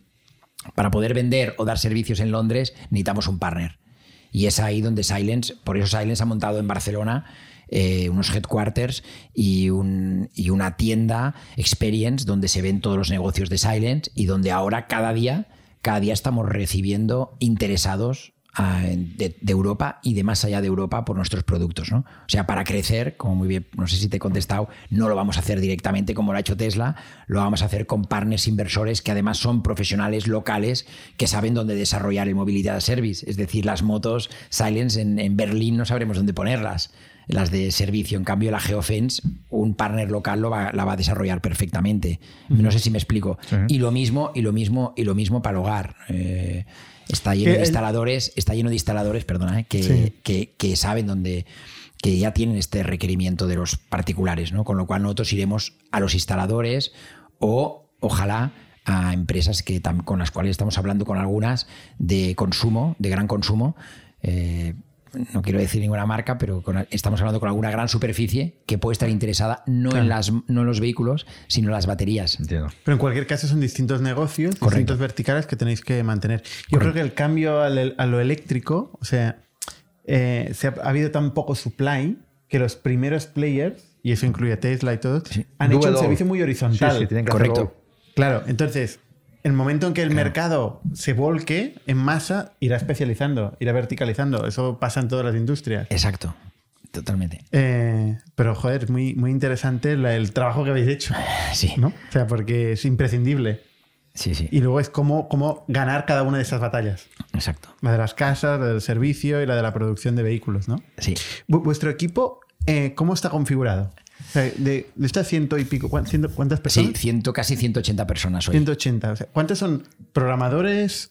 para poder vender o dar servicios en Londres necesitamos un partner. Y es ahí donde Silence, por eso Silence ha montado en Barcelona eh, unos headquarters y, una tienda experience donde se ven todos los negocios de Silence y donde ahora cada día cada día estamos recibiendo interesados de, de Europa y de más allá de Europa por nuestros productos. ¿no? O sea, para crecer, como muy bien, no sé si te he contestado, no lo vamos a hacer directamente como lo ha hecho Tesla, lo vamos a hacer con partners inversores que además son profesionales locales que saben dónde desarrollar el a Service. Es decir, las motos Silence en, en Berlín no sabremos dónde ponerlas las de servicio. En cambio, la Geofence, un partner local lo va, la va a desarrollar perfectamente. No sé si me explico. Y lo mismo, y lo mismo, y lo mismo para el hogar. Eh, está lleno Que de instaladores, está lleno de instaladores, perdona, eh, que, Sí. que, que saben dónde que ya tienen este requerimiento de los particulares, ¿no? Con lo cual nosotros iremos a los instaladores o ojalá a empresas que con las cuales estamos hablando con algunas de consumo, de gran consumo. eh, no quiero decir ninguna marca, pero con- estamos hablando con alguna gran superficie que puede estar interesada no, en, las, no en los vehículos, sino en las baterías. Entiendo. Pero en cualquier caso son distintos negocios, Correcto. distintos verticales que tenéis que mantener. Yo creo que el cambio al- a lo eléctrico, o sea, eh, se ha, ha habido tan poco supply que los primeros players, y eso incluye a Tesla y todo, han hecho un servicio muy horizontal. Sí, sí, tienen que Correcto. hacerlo. Claro, entonces, el momento en que el mercado se volque en masa, irá especializando, irá verticalizando. Eso pasa en todas las industrias. Exacto, totalmente. Eh, pero, joder, muy, muy interesante la- el trabajo que habéis hecho. *laughs* Sí, ¿no? O sea, porque es imprescindible. sí, sí, Y luego es cómo, cómo ganar cada una de esas batallas. exacto. La de las casas, la del servicio y la de la producción de vehículos, ¿no? Sí. Vu- ¿Vuestro equipo eh, cómo está configurado? Sea, de, de estas ciento y pico, ¿cuán- ciento- ¿cuántas Sí, personas? ciento, casi 180 personas hoy. 180. O sea, ¿Cuántos son programadores,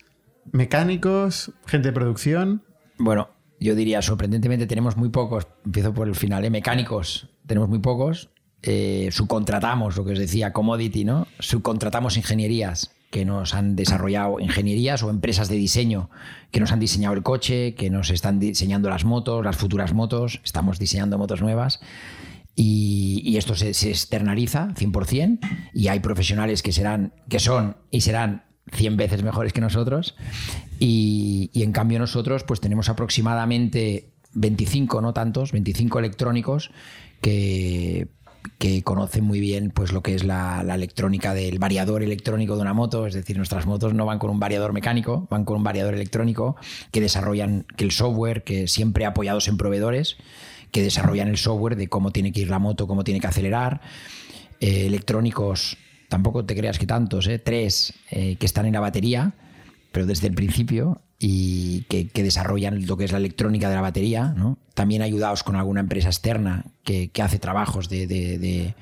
mecánicos, gente de producción? Bueno, yo diría, sorprendentemente tenemos muy pocos, empiezo por el final, ¿eh? mecánicos tenemos muy pocos, eh, subcontratamos, lo que os decía, commodity, ¿no? Subcontratamos ingenierías que nos han desarrollado ingenierías o empresas de diseño que nos han diseñado el coche, que nos están diseñando las motos, las futuras motos, estamos diseñando motos nuevas. Y, esto se, se externaliza 100% y hay profesionales que, serán, que son y serán 100 veces mejores que nosotros y, y en cambio nosotros pues tenemos aproximadamente 25, no tantos, 25 electrónicos que, que conocen muy bien pues lo que es la, la electrónica del variador electrónico de una moto, es decir, nuestras motos no van con un variador mecánico, van con un variador electrónico que desarrollan que el software, que siempre apoyados en proveedores, que desarrollan el software de cómo tiene que ir la moto, cómo tiene que acelerar, eh, electrónicos, tampoco te creas que tantos, ¿eh? tres eh, que están en la batería, pero desde el principio y que, desarrollan lo que es la electrónica de la batería, ¿no? también ayudados con alguna empresa externa que, hace trabajos de, de-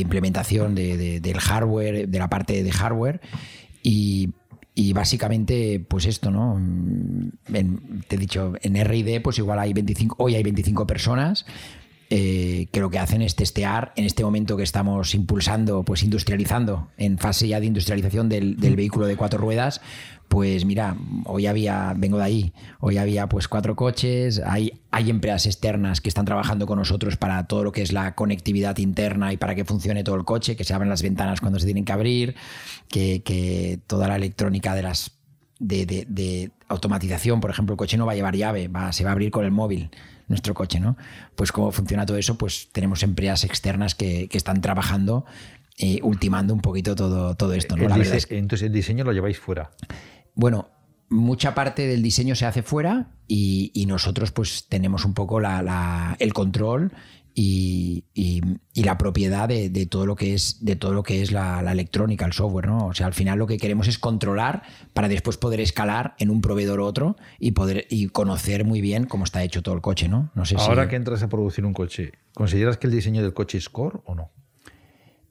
implementación de- del hardware, de la parte de hardware y, y básicamente, pues esto, ¿no? Mm, en- te he dicho, en RD, pues igual hay 25, hoy hay 25 personas eh, que lo que hacen es testear en este momento que estamos impulsando, pues industrializando, en fase ya de industrialización del, del vehículo de cuatro ruedas. Pues mira, hoy había, vengo de ahí, hoy había pues cuatro coches, hay, hay empresas externas que están trabajando con nosotros para todo lo que es la conectividad interna y para que funcione todo el coche, que se abran las ventanas cuando se tienen que abrir, que, que toda la electrónica de las de, de- de automatización, por ejemplo, el coche no va a llevar llave, va, se va a abrir con el móvil, nuestro coche, ¿no? Pues cómo funciona todo eso, pues tenemos empresas externas que, que están trabajando, eh, ultimando un poquito todo, todo esto, ¿no? La verdad es que- Entonces el diseño lo lleváis fuera. Bueno, mucha parte del diseño se hace fuera y, y nosotros pues tenemos un poco la- la- el control y, y- y la propiedad de, de todo lo que es, de todo lo que es la, la electrónica, el software, ¿no? O sea, al final lo que queremos es controlar para después poder escalar en un proveedor u otro y poder y conocer muy bien cómo está hecho todo el coche, ¿no? No sé Ahora si que entras a producir un coche, ¿consideras que el diseño del coche es core o no?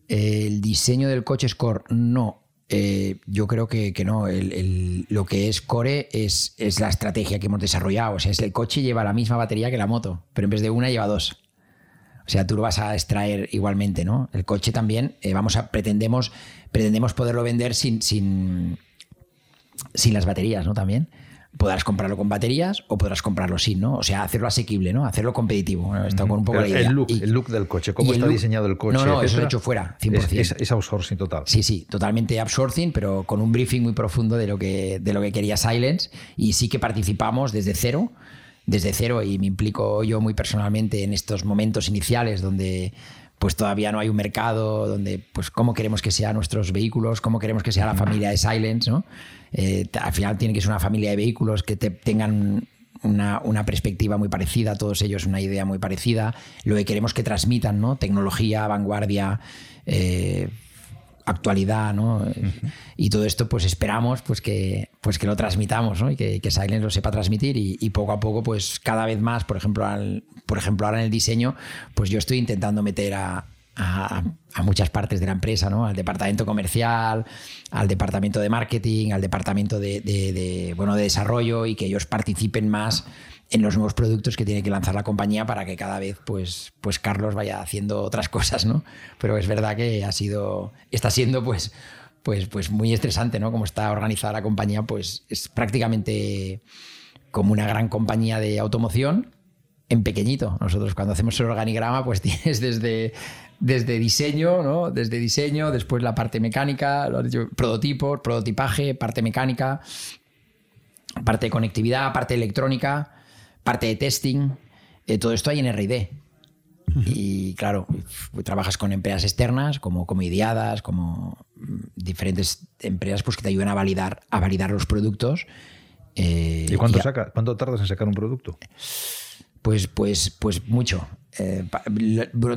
el diseño del coche es core, no. Eh, yo creo que, que no. El- lo que es core es, es la estrategia que hemos desarrollado. O sea, es el coche lleva la misma batería que la moto, pero en vez de una lleva dos. O sea, tú lo vas a extraer igualmente, ¿no? El coche también, eh, vamos a, pretendemos, pretendemos poderlo vender sin, sin, sin las baterías, ¿no? También. Podrás comprarlo con baterías o podrás comprarlo sin, ¿no? O sea, hacerlo asequible, ¿no? Hacerlo competitivo. Bueno, estado con un poco Pero la idea. el look, Y- el look del coche, cómo el está look- diseñado el coche. No, no, eso lo he hecho fuera, Es, 100%. es- es outsourcing total. Sí, sí, totalmente outsourcing, pero con un briefing muy profundo de lo que, de lo que quería Silence. Y sí que participamos desde cero, desde cero, y me implico yo muy personalmente en estos momentos iniciales donde pues todavía no hay un mercado donde, pues, cómo queremos que sean nuestros vehículos, cómo queremos que sea la familia de Silence, ¿no? Eh, al final tiene que ser una familia de vehículos que te, tengan una, una, perspectiva muy parecida, todos ellos una idea muy parecida, lo que queremos que transmitan, ¿no? Tecnología, vanguardia, eh, actualidad, ¿no? Y todo esto, pues esperamos pues que, pues que lo transmitamos, ¿no? Y que, que Silence lo sepa transmitir y, poco a poco, pues cada vez más, por ejemplo, al, por ejemplo, ahora en el diseño, pues yo estoy intentando meter a, a, muchas partes de la empresa, ¿no? Al departamento comercial, al departamento de marketing, al departamento de, de, bueno, de desarrollo y que ellos participen más en los nuevos productos que tiene que lanzar la compañía para que cada vez pues, pues Carlos vaya haciendo otras *laughs* cosas, ¿no? Pero es verdad que ha sido, está siendo pues, pues, pues muy estresante, ¿no? Como está organizada la compañía, pues es prácticamente como una gran compañía de automoción en pequeñito. Nosotros cuando hacemos el organigrama, pues *laughs* tienes desde, desde diseño, ¿no? Desde diseño, después la parte mecánica, prototipos, prototipaje, parte mecánica, parte de conectividad, parte electrónica, parte de testing, eh, todo esto hay en RD. Y claro, trabajas con empresas externas como, como Ideadas, como mm, diferentes empresas pues, que te ayudan a validar, a validar los productos. Eh, ¿Y cuánto, saca, cuánto tardas en sacar un producto? Pues, pues, pues mucho. Eh,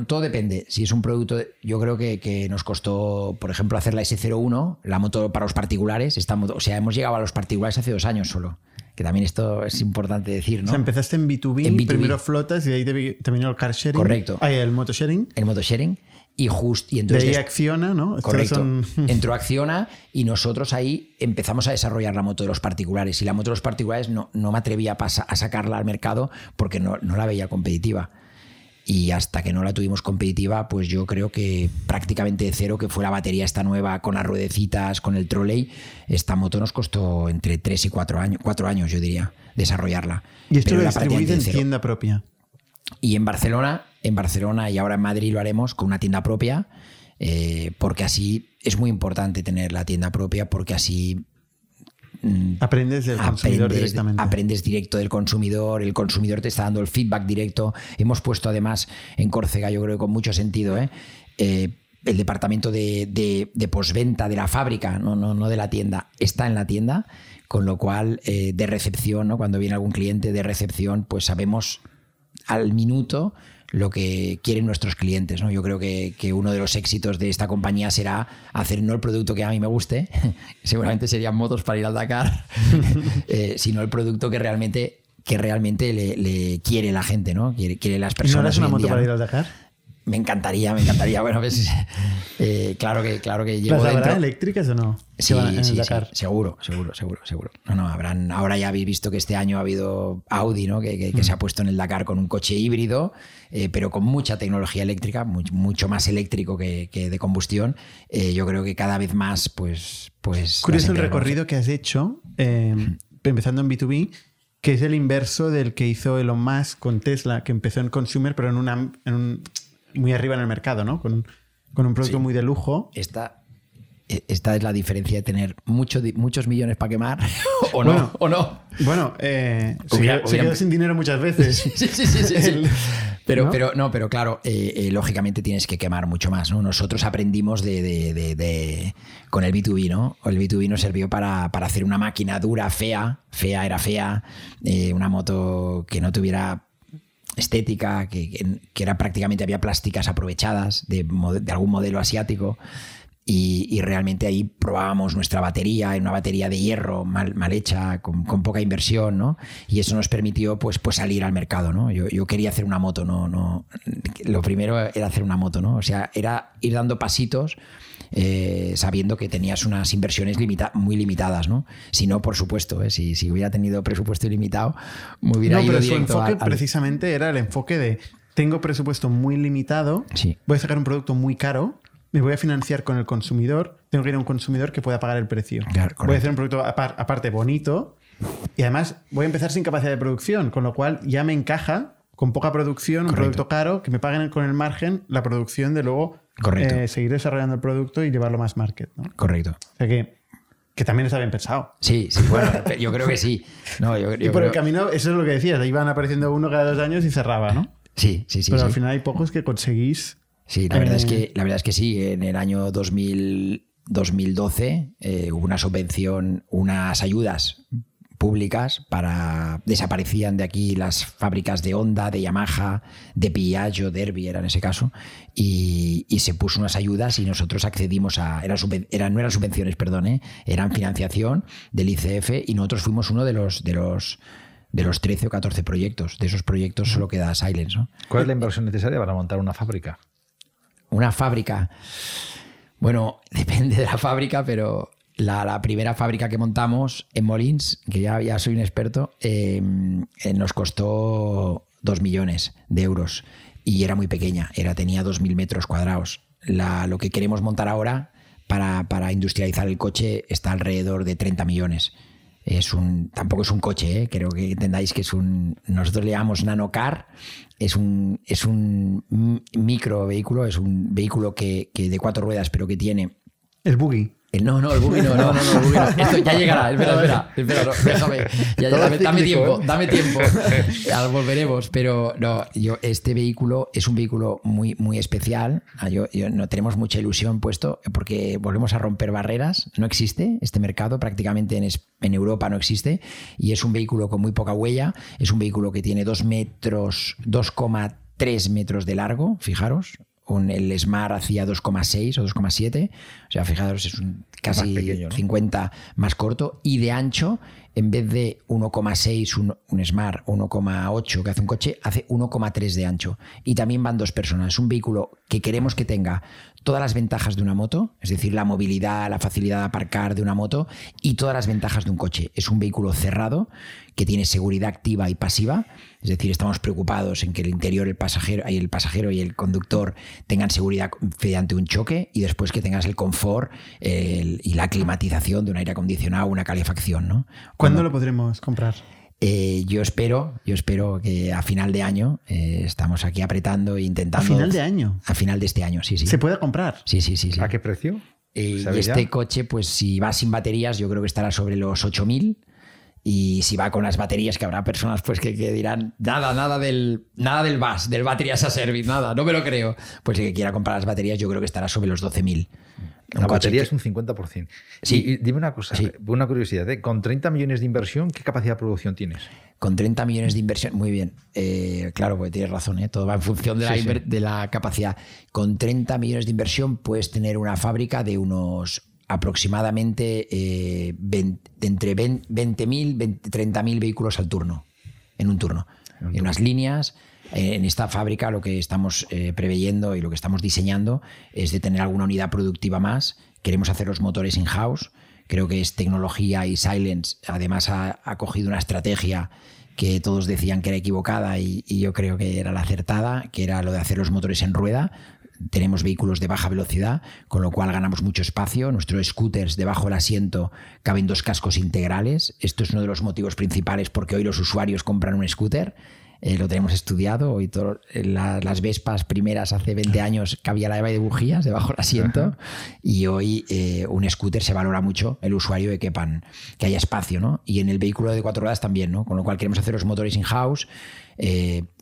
todo depende. Si es un producto, yo creo que, que, nos costó, por ejemplo, hacer la S01, la moto para los particulares. Estamos, o sea, hemos llegado a los particulares hace dos años solo que también esto es importante decir, ¿no? O sea, empezaste en B2B, primero flotas y ahí te, vino el car sharing. Correcto. Ahí el moto sharing. El moto sharing. Y, just, y entonces, de ahí acciona, ¿no? correcto. *laughs* Entró acciona y nosotros ahí empezamos a desarrollar la moto de los particulares. Y la moto de los particulares no, no me atrevía a, a sacarla al mercado porque no, no la veía competitiva y hasta que no la tuvimos competitiva, pues yo creo que prácticamente de cero, que fue la batería esta nueva con las ruedecitas, con el trolley, esta moto nos costó entre 3 y 4 años, 4 años yo diría, desarrollarla. ¿Y esto lo distribuido en tienda propia? Y en Barcelona, en Barcelona y ahora en Madrid lo haremos con una tienda propia, eh, porque así es muy importante tener la tienda propia, porque así. Aprendes del consumidor directamente. Aprendes directo del consumidor, el consumidor te está dando el feedback directo. Hemos puesto además en Córcega, yo creo que con mucho sentido, ¿eh? Eh, el departamento de, de, posventa de la fábrica, no, no, no de la tienda, está en la tienda, con lo cual eh, de recepción, ¿no? cuando viene algún cliente de recepción, pues sabemos al minuto lo que quieren nuestros clientes. ¿no? Yo creo que, uno de los éxitos de esta compañía será hacer no el producto que a mí me guste, *laughs* seguramente serían motos para ir al Dakar, *laughs* eh, sino el producto que realmente, que realmente le, quiere la gente, ¿no? Quiere, quiere las personas. ¿No eres una moto para ir al Dakar? Me encantaría, me encantaría. Bueno, pues, *laughs* eh, claro que claro que llevo ¿Las habrá eléctricas o no? Sí, sí, seguro, seguro, seguro, seguro. No, no, habrán. Ahora ya habéis visto que este año ha habido Audi, ¿no? Que, se ha mm. puesto en el Dakar con un coche híbrido, eh, pero con mucha tecnología eléctrica, mucho, más eléctrico que, de combustión. Eh, yo creo que cada vez más, pues, pues. Curioso el recorrido que has hecho, empezando en B2B que es el inverso del que hizo Elon Musk con Tesla, que empezó en consumer, pero en, una, en un muy arriba en el mercado, ¿no? Con, un producto muy de lujo. Esta, e, esta es la diferencia de tener mucho, muchos millones para quemar *laughs* o no. Bueno, o no. Bueno, eh, se, queda, sin dinero muchas veces. *laughs* sí, sí, sí. sí, pero, ¿no? pero, no, pero claro, eh, eh, lógicamente tienes que quemar mucho más. ¿no? Nosotros aprendimos de, de, con el B2B, ¿no? El B2B nos sirvió para, para hacer una máquina dura, fea, fea era fea, una moto que no tuviera estética, que, era prácticamente había plásticas aprovechadas de, algún modelo asiático. Y, realmente ahí probábamos nuestra batería, en una batería de hierro mal, mal hecha, con, poca inversión, ¿no? Y eso nos permitió pues, pues salir al mercado, ¿no? Yo, yo, quería hacer una moto, ¿no? no Lo primero era hacer una moto, ¿no? O sea, era ir dando pasitos eh, sabiendo que tenías unas inversiones muy limitadas, ¿no? Si no, por supuesto, ¿eh? si, si, hubiera tenido presupuesto ilimitado, me hubiera no, pero su enfoque precisamente era el enfoque de tengo presupuesto muy limitado, voy a sacar un producto muy caro, me voy a financiar con el consumidor, tengo que ir a un consumidor que pueda pagar el precio. voy a hacer un producto aparte bonito y además voy a empezar sin capacidad de producción, con lo cual ya me encaja con poca producción, un producto caro, que me paguen con el margen la producción de luego eh, seguir desarrollando el producto y llevarlo más market. ¿no? Correcto. O sea que, que también está bien pensado. Sí, sí, bueno, *laughs* yo creo que sí. No, *laughs* y por el camino, eso es lo que decías, iban apareciendo uno cada dos años y cerraba, ¿no? Sí, sí, sí. Pero al final hay pocos que conseguís Sí, la verdad, es Eh, que, la verdad es que sí. En el año 2000, 2012 eh, hubo una subvención, unas ayudas públicas para desaparecían de aquí las fábricas de Honda, de Yamaha, de Piaggio, Derby era en ese caso y, y se puso unas ayudas y nosotros accedimos a eran no eran subvenciones, perdón, ¿eh? eran financiación del ICF y nosotros fuimos uno de los de los de los 13 o 14 proyectos. De esos proyectos solo queda Silence, ¿no? ¿Cuál es la inversión necesaria para montar una fábrica? Una fábrica. Bueno, *laughs* depende de la fábrica, pero la, la primera fábrica que montamos en Molins, que ya, ya soy un experto, eh, eh, nos costó 2 millones de euros y era muy pequeña, era, tenía 2.000 metros cuadrados. La- lo que queremos montar ahora para, para industrializar el coche está alrededor de 30 millones. Es un, tampoco es un coche, ¿eh? creo que entendáis que es un. Nosotros le llamamos nanocar, es un, es un micro vehículo, es un vehículo que, que de cuatro ruedas, pero que tiene El buggy. El- no, no, el buggy no, no, no, no, el buggy no. *laughs* Esto ya llegará, espera, espera, espera, no, déjame, ya, dame, dame cíclico, tiempo, ¿eh? dame tiempo, *laughs* ya volveremos, pero no, yo, este vehículo es un vehículo muy, muy especial, Ah, yo, yo- no tenemos mucha ilusión puesto porque volvemos a romper barreras, no existe este mercado, prácticamente en, en Europa no existe, y es un vehículo con muy poca huella, es un vehículo que tiene 2 metros, 2,3 metros de largo, fijaros, un- el Smart hacía 2,6 o 2,7. O sea, fijaros, es un casi Más pequeño, ¿no? 50 más corto. Y de ancho, en vez de 1,6 un, un Smart, 1,8 que hace un coche, hace 1,3 de ancho. Y también van dos personas. Es un vehículo que queremos que tenga todas las ventajas de una moto, es decir, la movilidad, la facilidad de aparcar de una moto y todas las ventajas de un coche. Es un vehículo cerrado que tiene seguridad activa y pasiva, es decir, estamos preocupados en que el interior, el pasajero, y el pasajero y el conductor tengan seguridad mediante un choque y después que tengas el confort el- y la climatización de un aire acondicionado, una calefacción, ¿no? ¿Cuándo lo podremos comprar? Eh, yo espero, yo espero que a final de año eh, estamos aquí apretando e A intentando. final de año. A final de este año, sí, sí. ¿Se puede comprar? Sí, sí, sí. sí. ¿A qué precio? Eh, y ¿Sabes este ya? coche, pues si va sin baterías, yo creo que estará sobre los 8000. Y si va con las baterías, que habrá personas pues que, que dirán, nada, nada del, nada del VAS, del Battery as a Service, nada, no me lo creo. Pues el que quiera comprar las baterías, yo creo que estará sobre los 12.000. Un La batería que- es un 50%. Sí. Y, y dime una cosa, Sí. una curiosidad. ¿eh? Con 30 millones de inversión, ¿qué capacidad de producción tienes? Con 30 millones de inversión, muy bien. Eh, claro, porque tienes razón, ¿eh? todo va en función de la, Sí, de la capacidad. Con 30 millones de inversión puedes tener una fábrica de unos aproximadamente eh, 20 de entre 20 20.000, 20 30.000 vehículos al turno, en un turno. En unas líneas. Eh, En esta fábrica lo que estamos eh, preveyendo y lo que estamos diseñando es de tener alguna unidad productiva más. Queremos hacer los motores in-house. Creo que es tecnología y Silence. Además ha, ha cogido una estrategia que todos decían que era equivocada y, y yo creo que era la acertada, que era lo de hacer los motores en rueda. Tenemos vehículos de baja velocidad, con lo cual ganamos mucho espacio. Nuestros scooters debajo del asiento caben dos cascos integrales. Esto es uno de los motivos principales porque hoy los usuarios compran un scooter. Eh, lo tenemos estudiado. Hoy todo- eh, la- las Vespas primeras hace 20 años cabía la eva de bujías debajo del asiento y hoy eh, un scooter se valora mucho el usuario de que que haya espacio, ¿no? Y en el vehículo de cuatro ruedas también, ¿no? Con lo cual queremos hacer los motores in-house.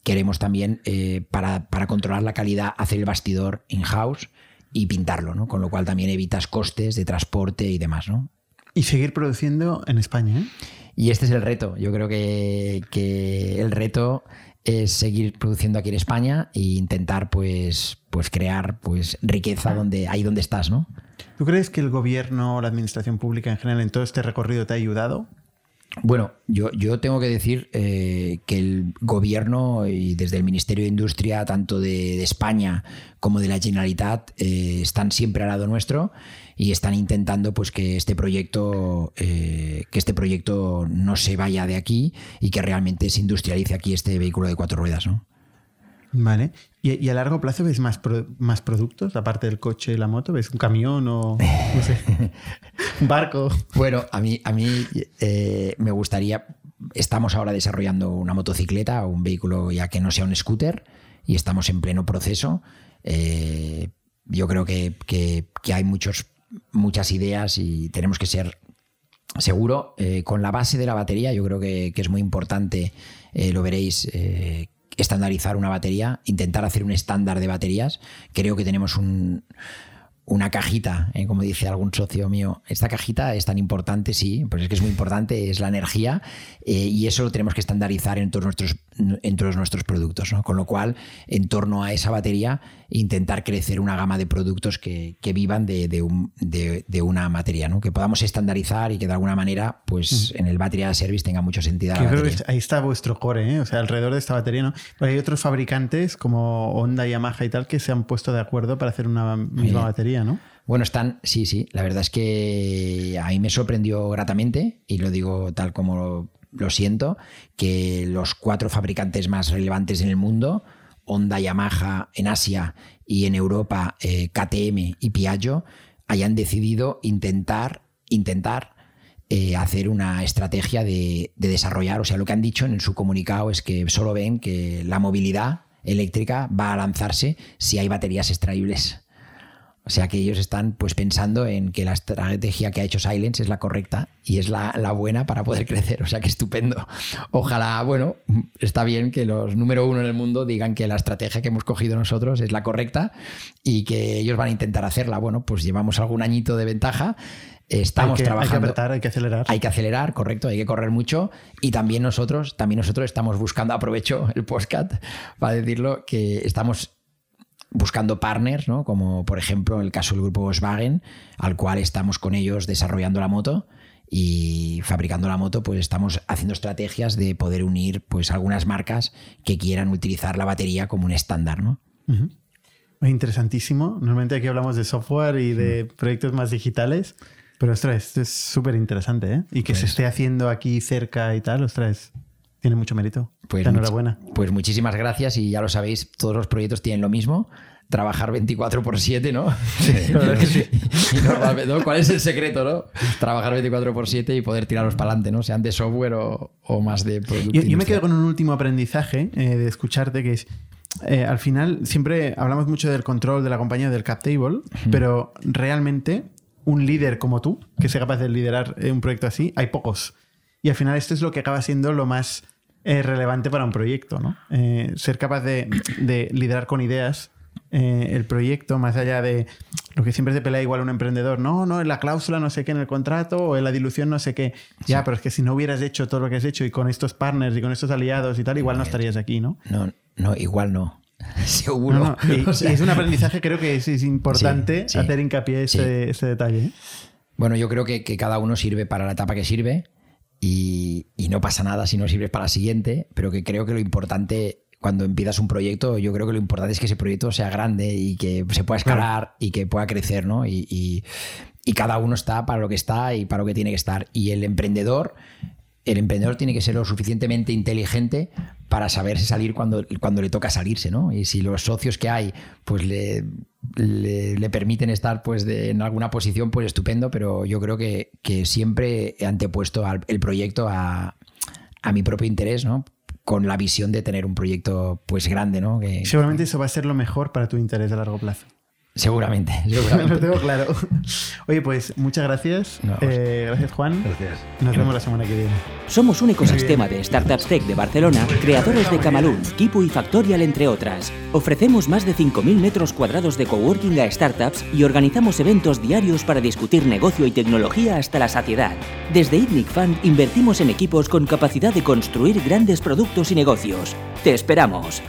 Queremos también, eh, para, para controlar la calidad, hacer el bastidor in-house y pintarlo, ¿no? Con lo cual también evitas costes de transporte y demás, ¿no? Y seguir produciendo en España, ¿eh? Y este es el reto. Yo creo que, que el reto es seguir produciendo aquí en España e intentar pues, pues crear pues riqueza donde, ahí donde estás, ¿no? ¿Tú crees que el gobierno o la administración pública en general en todo este recorrido te ha ayudado? Bueno, yo, yo tengo que decir eh, que el gobierno y desde el Ministerio de Industria, tanto de, España como de la Generalitat, eh, están siempre al lado nuestro y están intentando pues, que, este proyecto, eh, que este proyecto no se vaya de aquí y que realmente se industrialice aquí este vehículo de cuatro ruedas. ¿no? Vale. ¿Y, y a largo plazo ves más, pro- más productos, aparte del coche y la moto? ¿Ves un camión o no sé, *laughs* un barco? Bueno, a mí, a mí eh, me gustaría. Estamos ahora desarrollando una motocicleta o un vehículo ya que no sea un scooter y estamos en pleno proceso. Eh, yo creo que, que- que hay muchos, muchas ideas y tenemos que ser seguro. eh, con la base de la batería, yo creo que, que es muy importante, eh, lo veréis. Estandarizar una batería, intentar hacer un estándar de baterías. Creo que tenemos un, una cajita, ¿eh? como dice algún socio mío. Esta cajita es tan importante, sí, pues es que es muy importante, es la energía eh, y eso lo tenemos que estandarizar en todos nuestros, en todos nuestros productos. ¿no? Con lo cual, en torno a esa batería, intentar crecer una gama de productos que, que vivan de, de, un, de, de, una materia, ¿no? que podamos estandarizar y que de alguna manera, pues en el Battery Service tenga mucho sentido. Yo creo que ahí está vuestro core, ¿eh? o sea, alrededor de esta batería, ¿no? Pero hay otros fabricantes como Honda, Yamaha y tal que se han puesto de acuerdo para hacer una misma batería. ¿no? Bueno, están, sí, sí, la verdad es que a mí me sorprendió gratamente, y lo digo tal como lo siento, que los cuatro fabricantes más relevantes en el mundo, Honda, Yamaha en Asia y en Europa, eh, KTM y Piaggio, hayan decidido intentar, intentar eh, hacer una estrategia de, de desarrollar. O sea, lo que han dicho en su comunicado es que solo ven que la movilidad eléctrica va a lanzarse si hay baterías extraíbles. O sea que ellos están pues pensando en que la estrategia que ha hecho Silence es la correcta y es la, la, buena para poder *laughs* crecer. O sea que estupendo. Ojalá, bueno, está bien que los número uno en el mundo digan que la estrategia que hemos cogido nosotros es la correcta y que ellos van a intentar hacerla. Bueno, pues llevamos algún añito de ventaja. Estamos hay que, trabajando. Hay que apretar, hay que acelerar. Hay que acelerar, correcto, hay que correr mucho. Y también nosotros, también nosotros estamos buscando, aprovecho el postcat para decirlo, que estamos buscando partners, ¿no? como por ejemplo el caso del grupo Volkswagen, al cual estamos con ellos desarrollando la moto y fabricando la moto, pues estamos haciendo estrategias de poder unir pues algunas marcas que quieran utilizar la batería como un estándar, ¿no? Uh -huh. Interesantísimo. Normalmente aquí hablamos de software y de proyectos más digitales, pero ostras, esto es súper interesante, ¿eh? Y que pues, se esté haciendo aquí cerca y tal, ostras, tiene mucho mérito. Pues, enhorabuena. Pues muchísimas gracias y ya lo sabéis, todos los proyectos tienen lo mismo. Trabajar 24 por 7, ¿no? Sí, sí. *laughs* ¿no? ¿Cuál es el secreto, no? Trabajar 24 por 7 y poder tirarlos para adelante, ¿no? Sean de software o, o más de producto. Yo, yo, me quedo con un último aprendizaje eh, de escucharte, que es, eh, al final siempre hablamos mucho del control de la compañía del cap table, uh -huh. pero realmente un líder como tú, que sea capaz de liderar eh, un proyecto así, hay pocos. Y al final esto es lo que acaba siendo lo más eh, relevante para un proyecto, ¿no? Eh, ser capaz de, de, liderar con ideas eh, el proyecto, más allá de lo que siempre se pelea igual un emprendedor, no, no, en la cláusula no sé qué en el contrato o en la dilución no sé qué. Sí. Ya, pero es que si no hubieras hecho todo lo que has hecho y con estos partners y con estos aliados y tal, igual no estarías aquí, ¿no? No, no, igual no. *laughs* Seguro. No, no. Y, *laughs* o sea... y, es un aprendizaje, creo que es, es importante sí, sí. hacer hincapié ese, ese detalle. Bueno, yo creo que, que cada uno sirve para la etapa que sirve y, y, no pasa nada si no sirves para la siguiente, pero que creo que lo importante cuando empiezas un proyecto, yo creo que lo importante es que ese proyecto sea grande y que se pueda escalar claro. y que pueda crecer, ¿no? Y, y, y, cada uno está para lo que está y para lo que tiene que estar. Y el emprendedor, el emprendedor tiene que ser lo suficientemente inteligente para saberse salir cuando, cuando le toca salirse, ¿no? Y si los socios que hay, pues le, le, permiten estar pues en alguna posición, pues estupendo, pero yo creo que, que siempre he antepuesto el proyecto a, a, mi propio interés, ¿no? Con la visión de tener un proyecto pues grande, ¿no? Seguramente eso va a ser lo mejor para tu interés a largo plazo. Seguramente, *laughs* seguramente. Lo tengo claro. *laughs* Oye, pues muchas gracias. No, eh, gracias, Juan. Gracias. Nos vemos la semana que viene. Somos un ecosistema de startups tech de Barcelona, creadores de Camalún, Kipu y Factorial, entre otras. Ofrecemos más de 5.000 metros cuadrados de coworking a startups y organizamos eventos diarios para discutir negocio y tecnología hasta la saciedad. Desde ITNIC Fund invertimos en equipos con capacidad de construir grandes productos y negocios. ¡Te esperamos!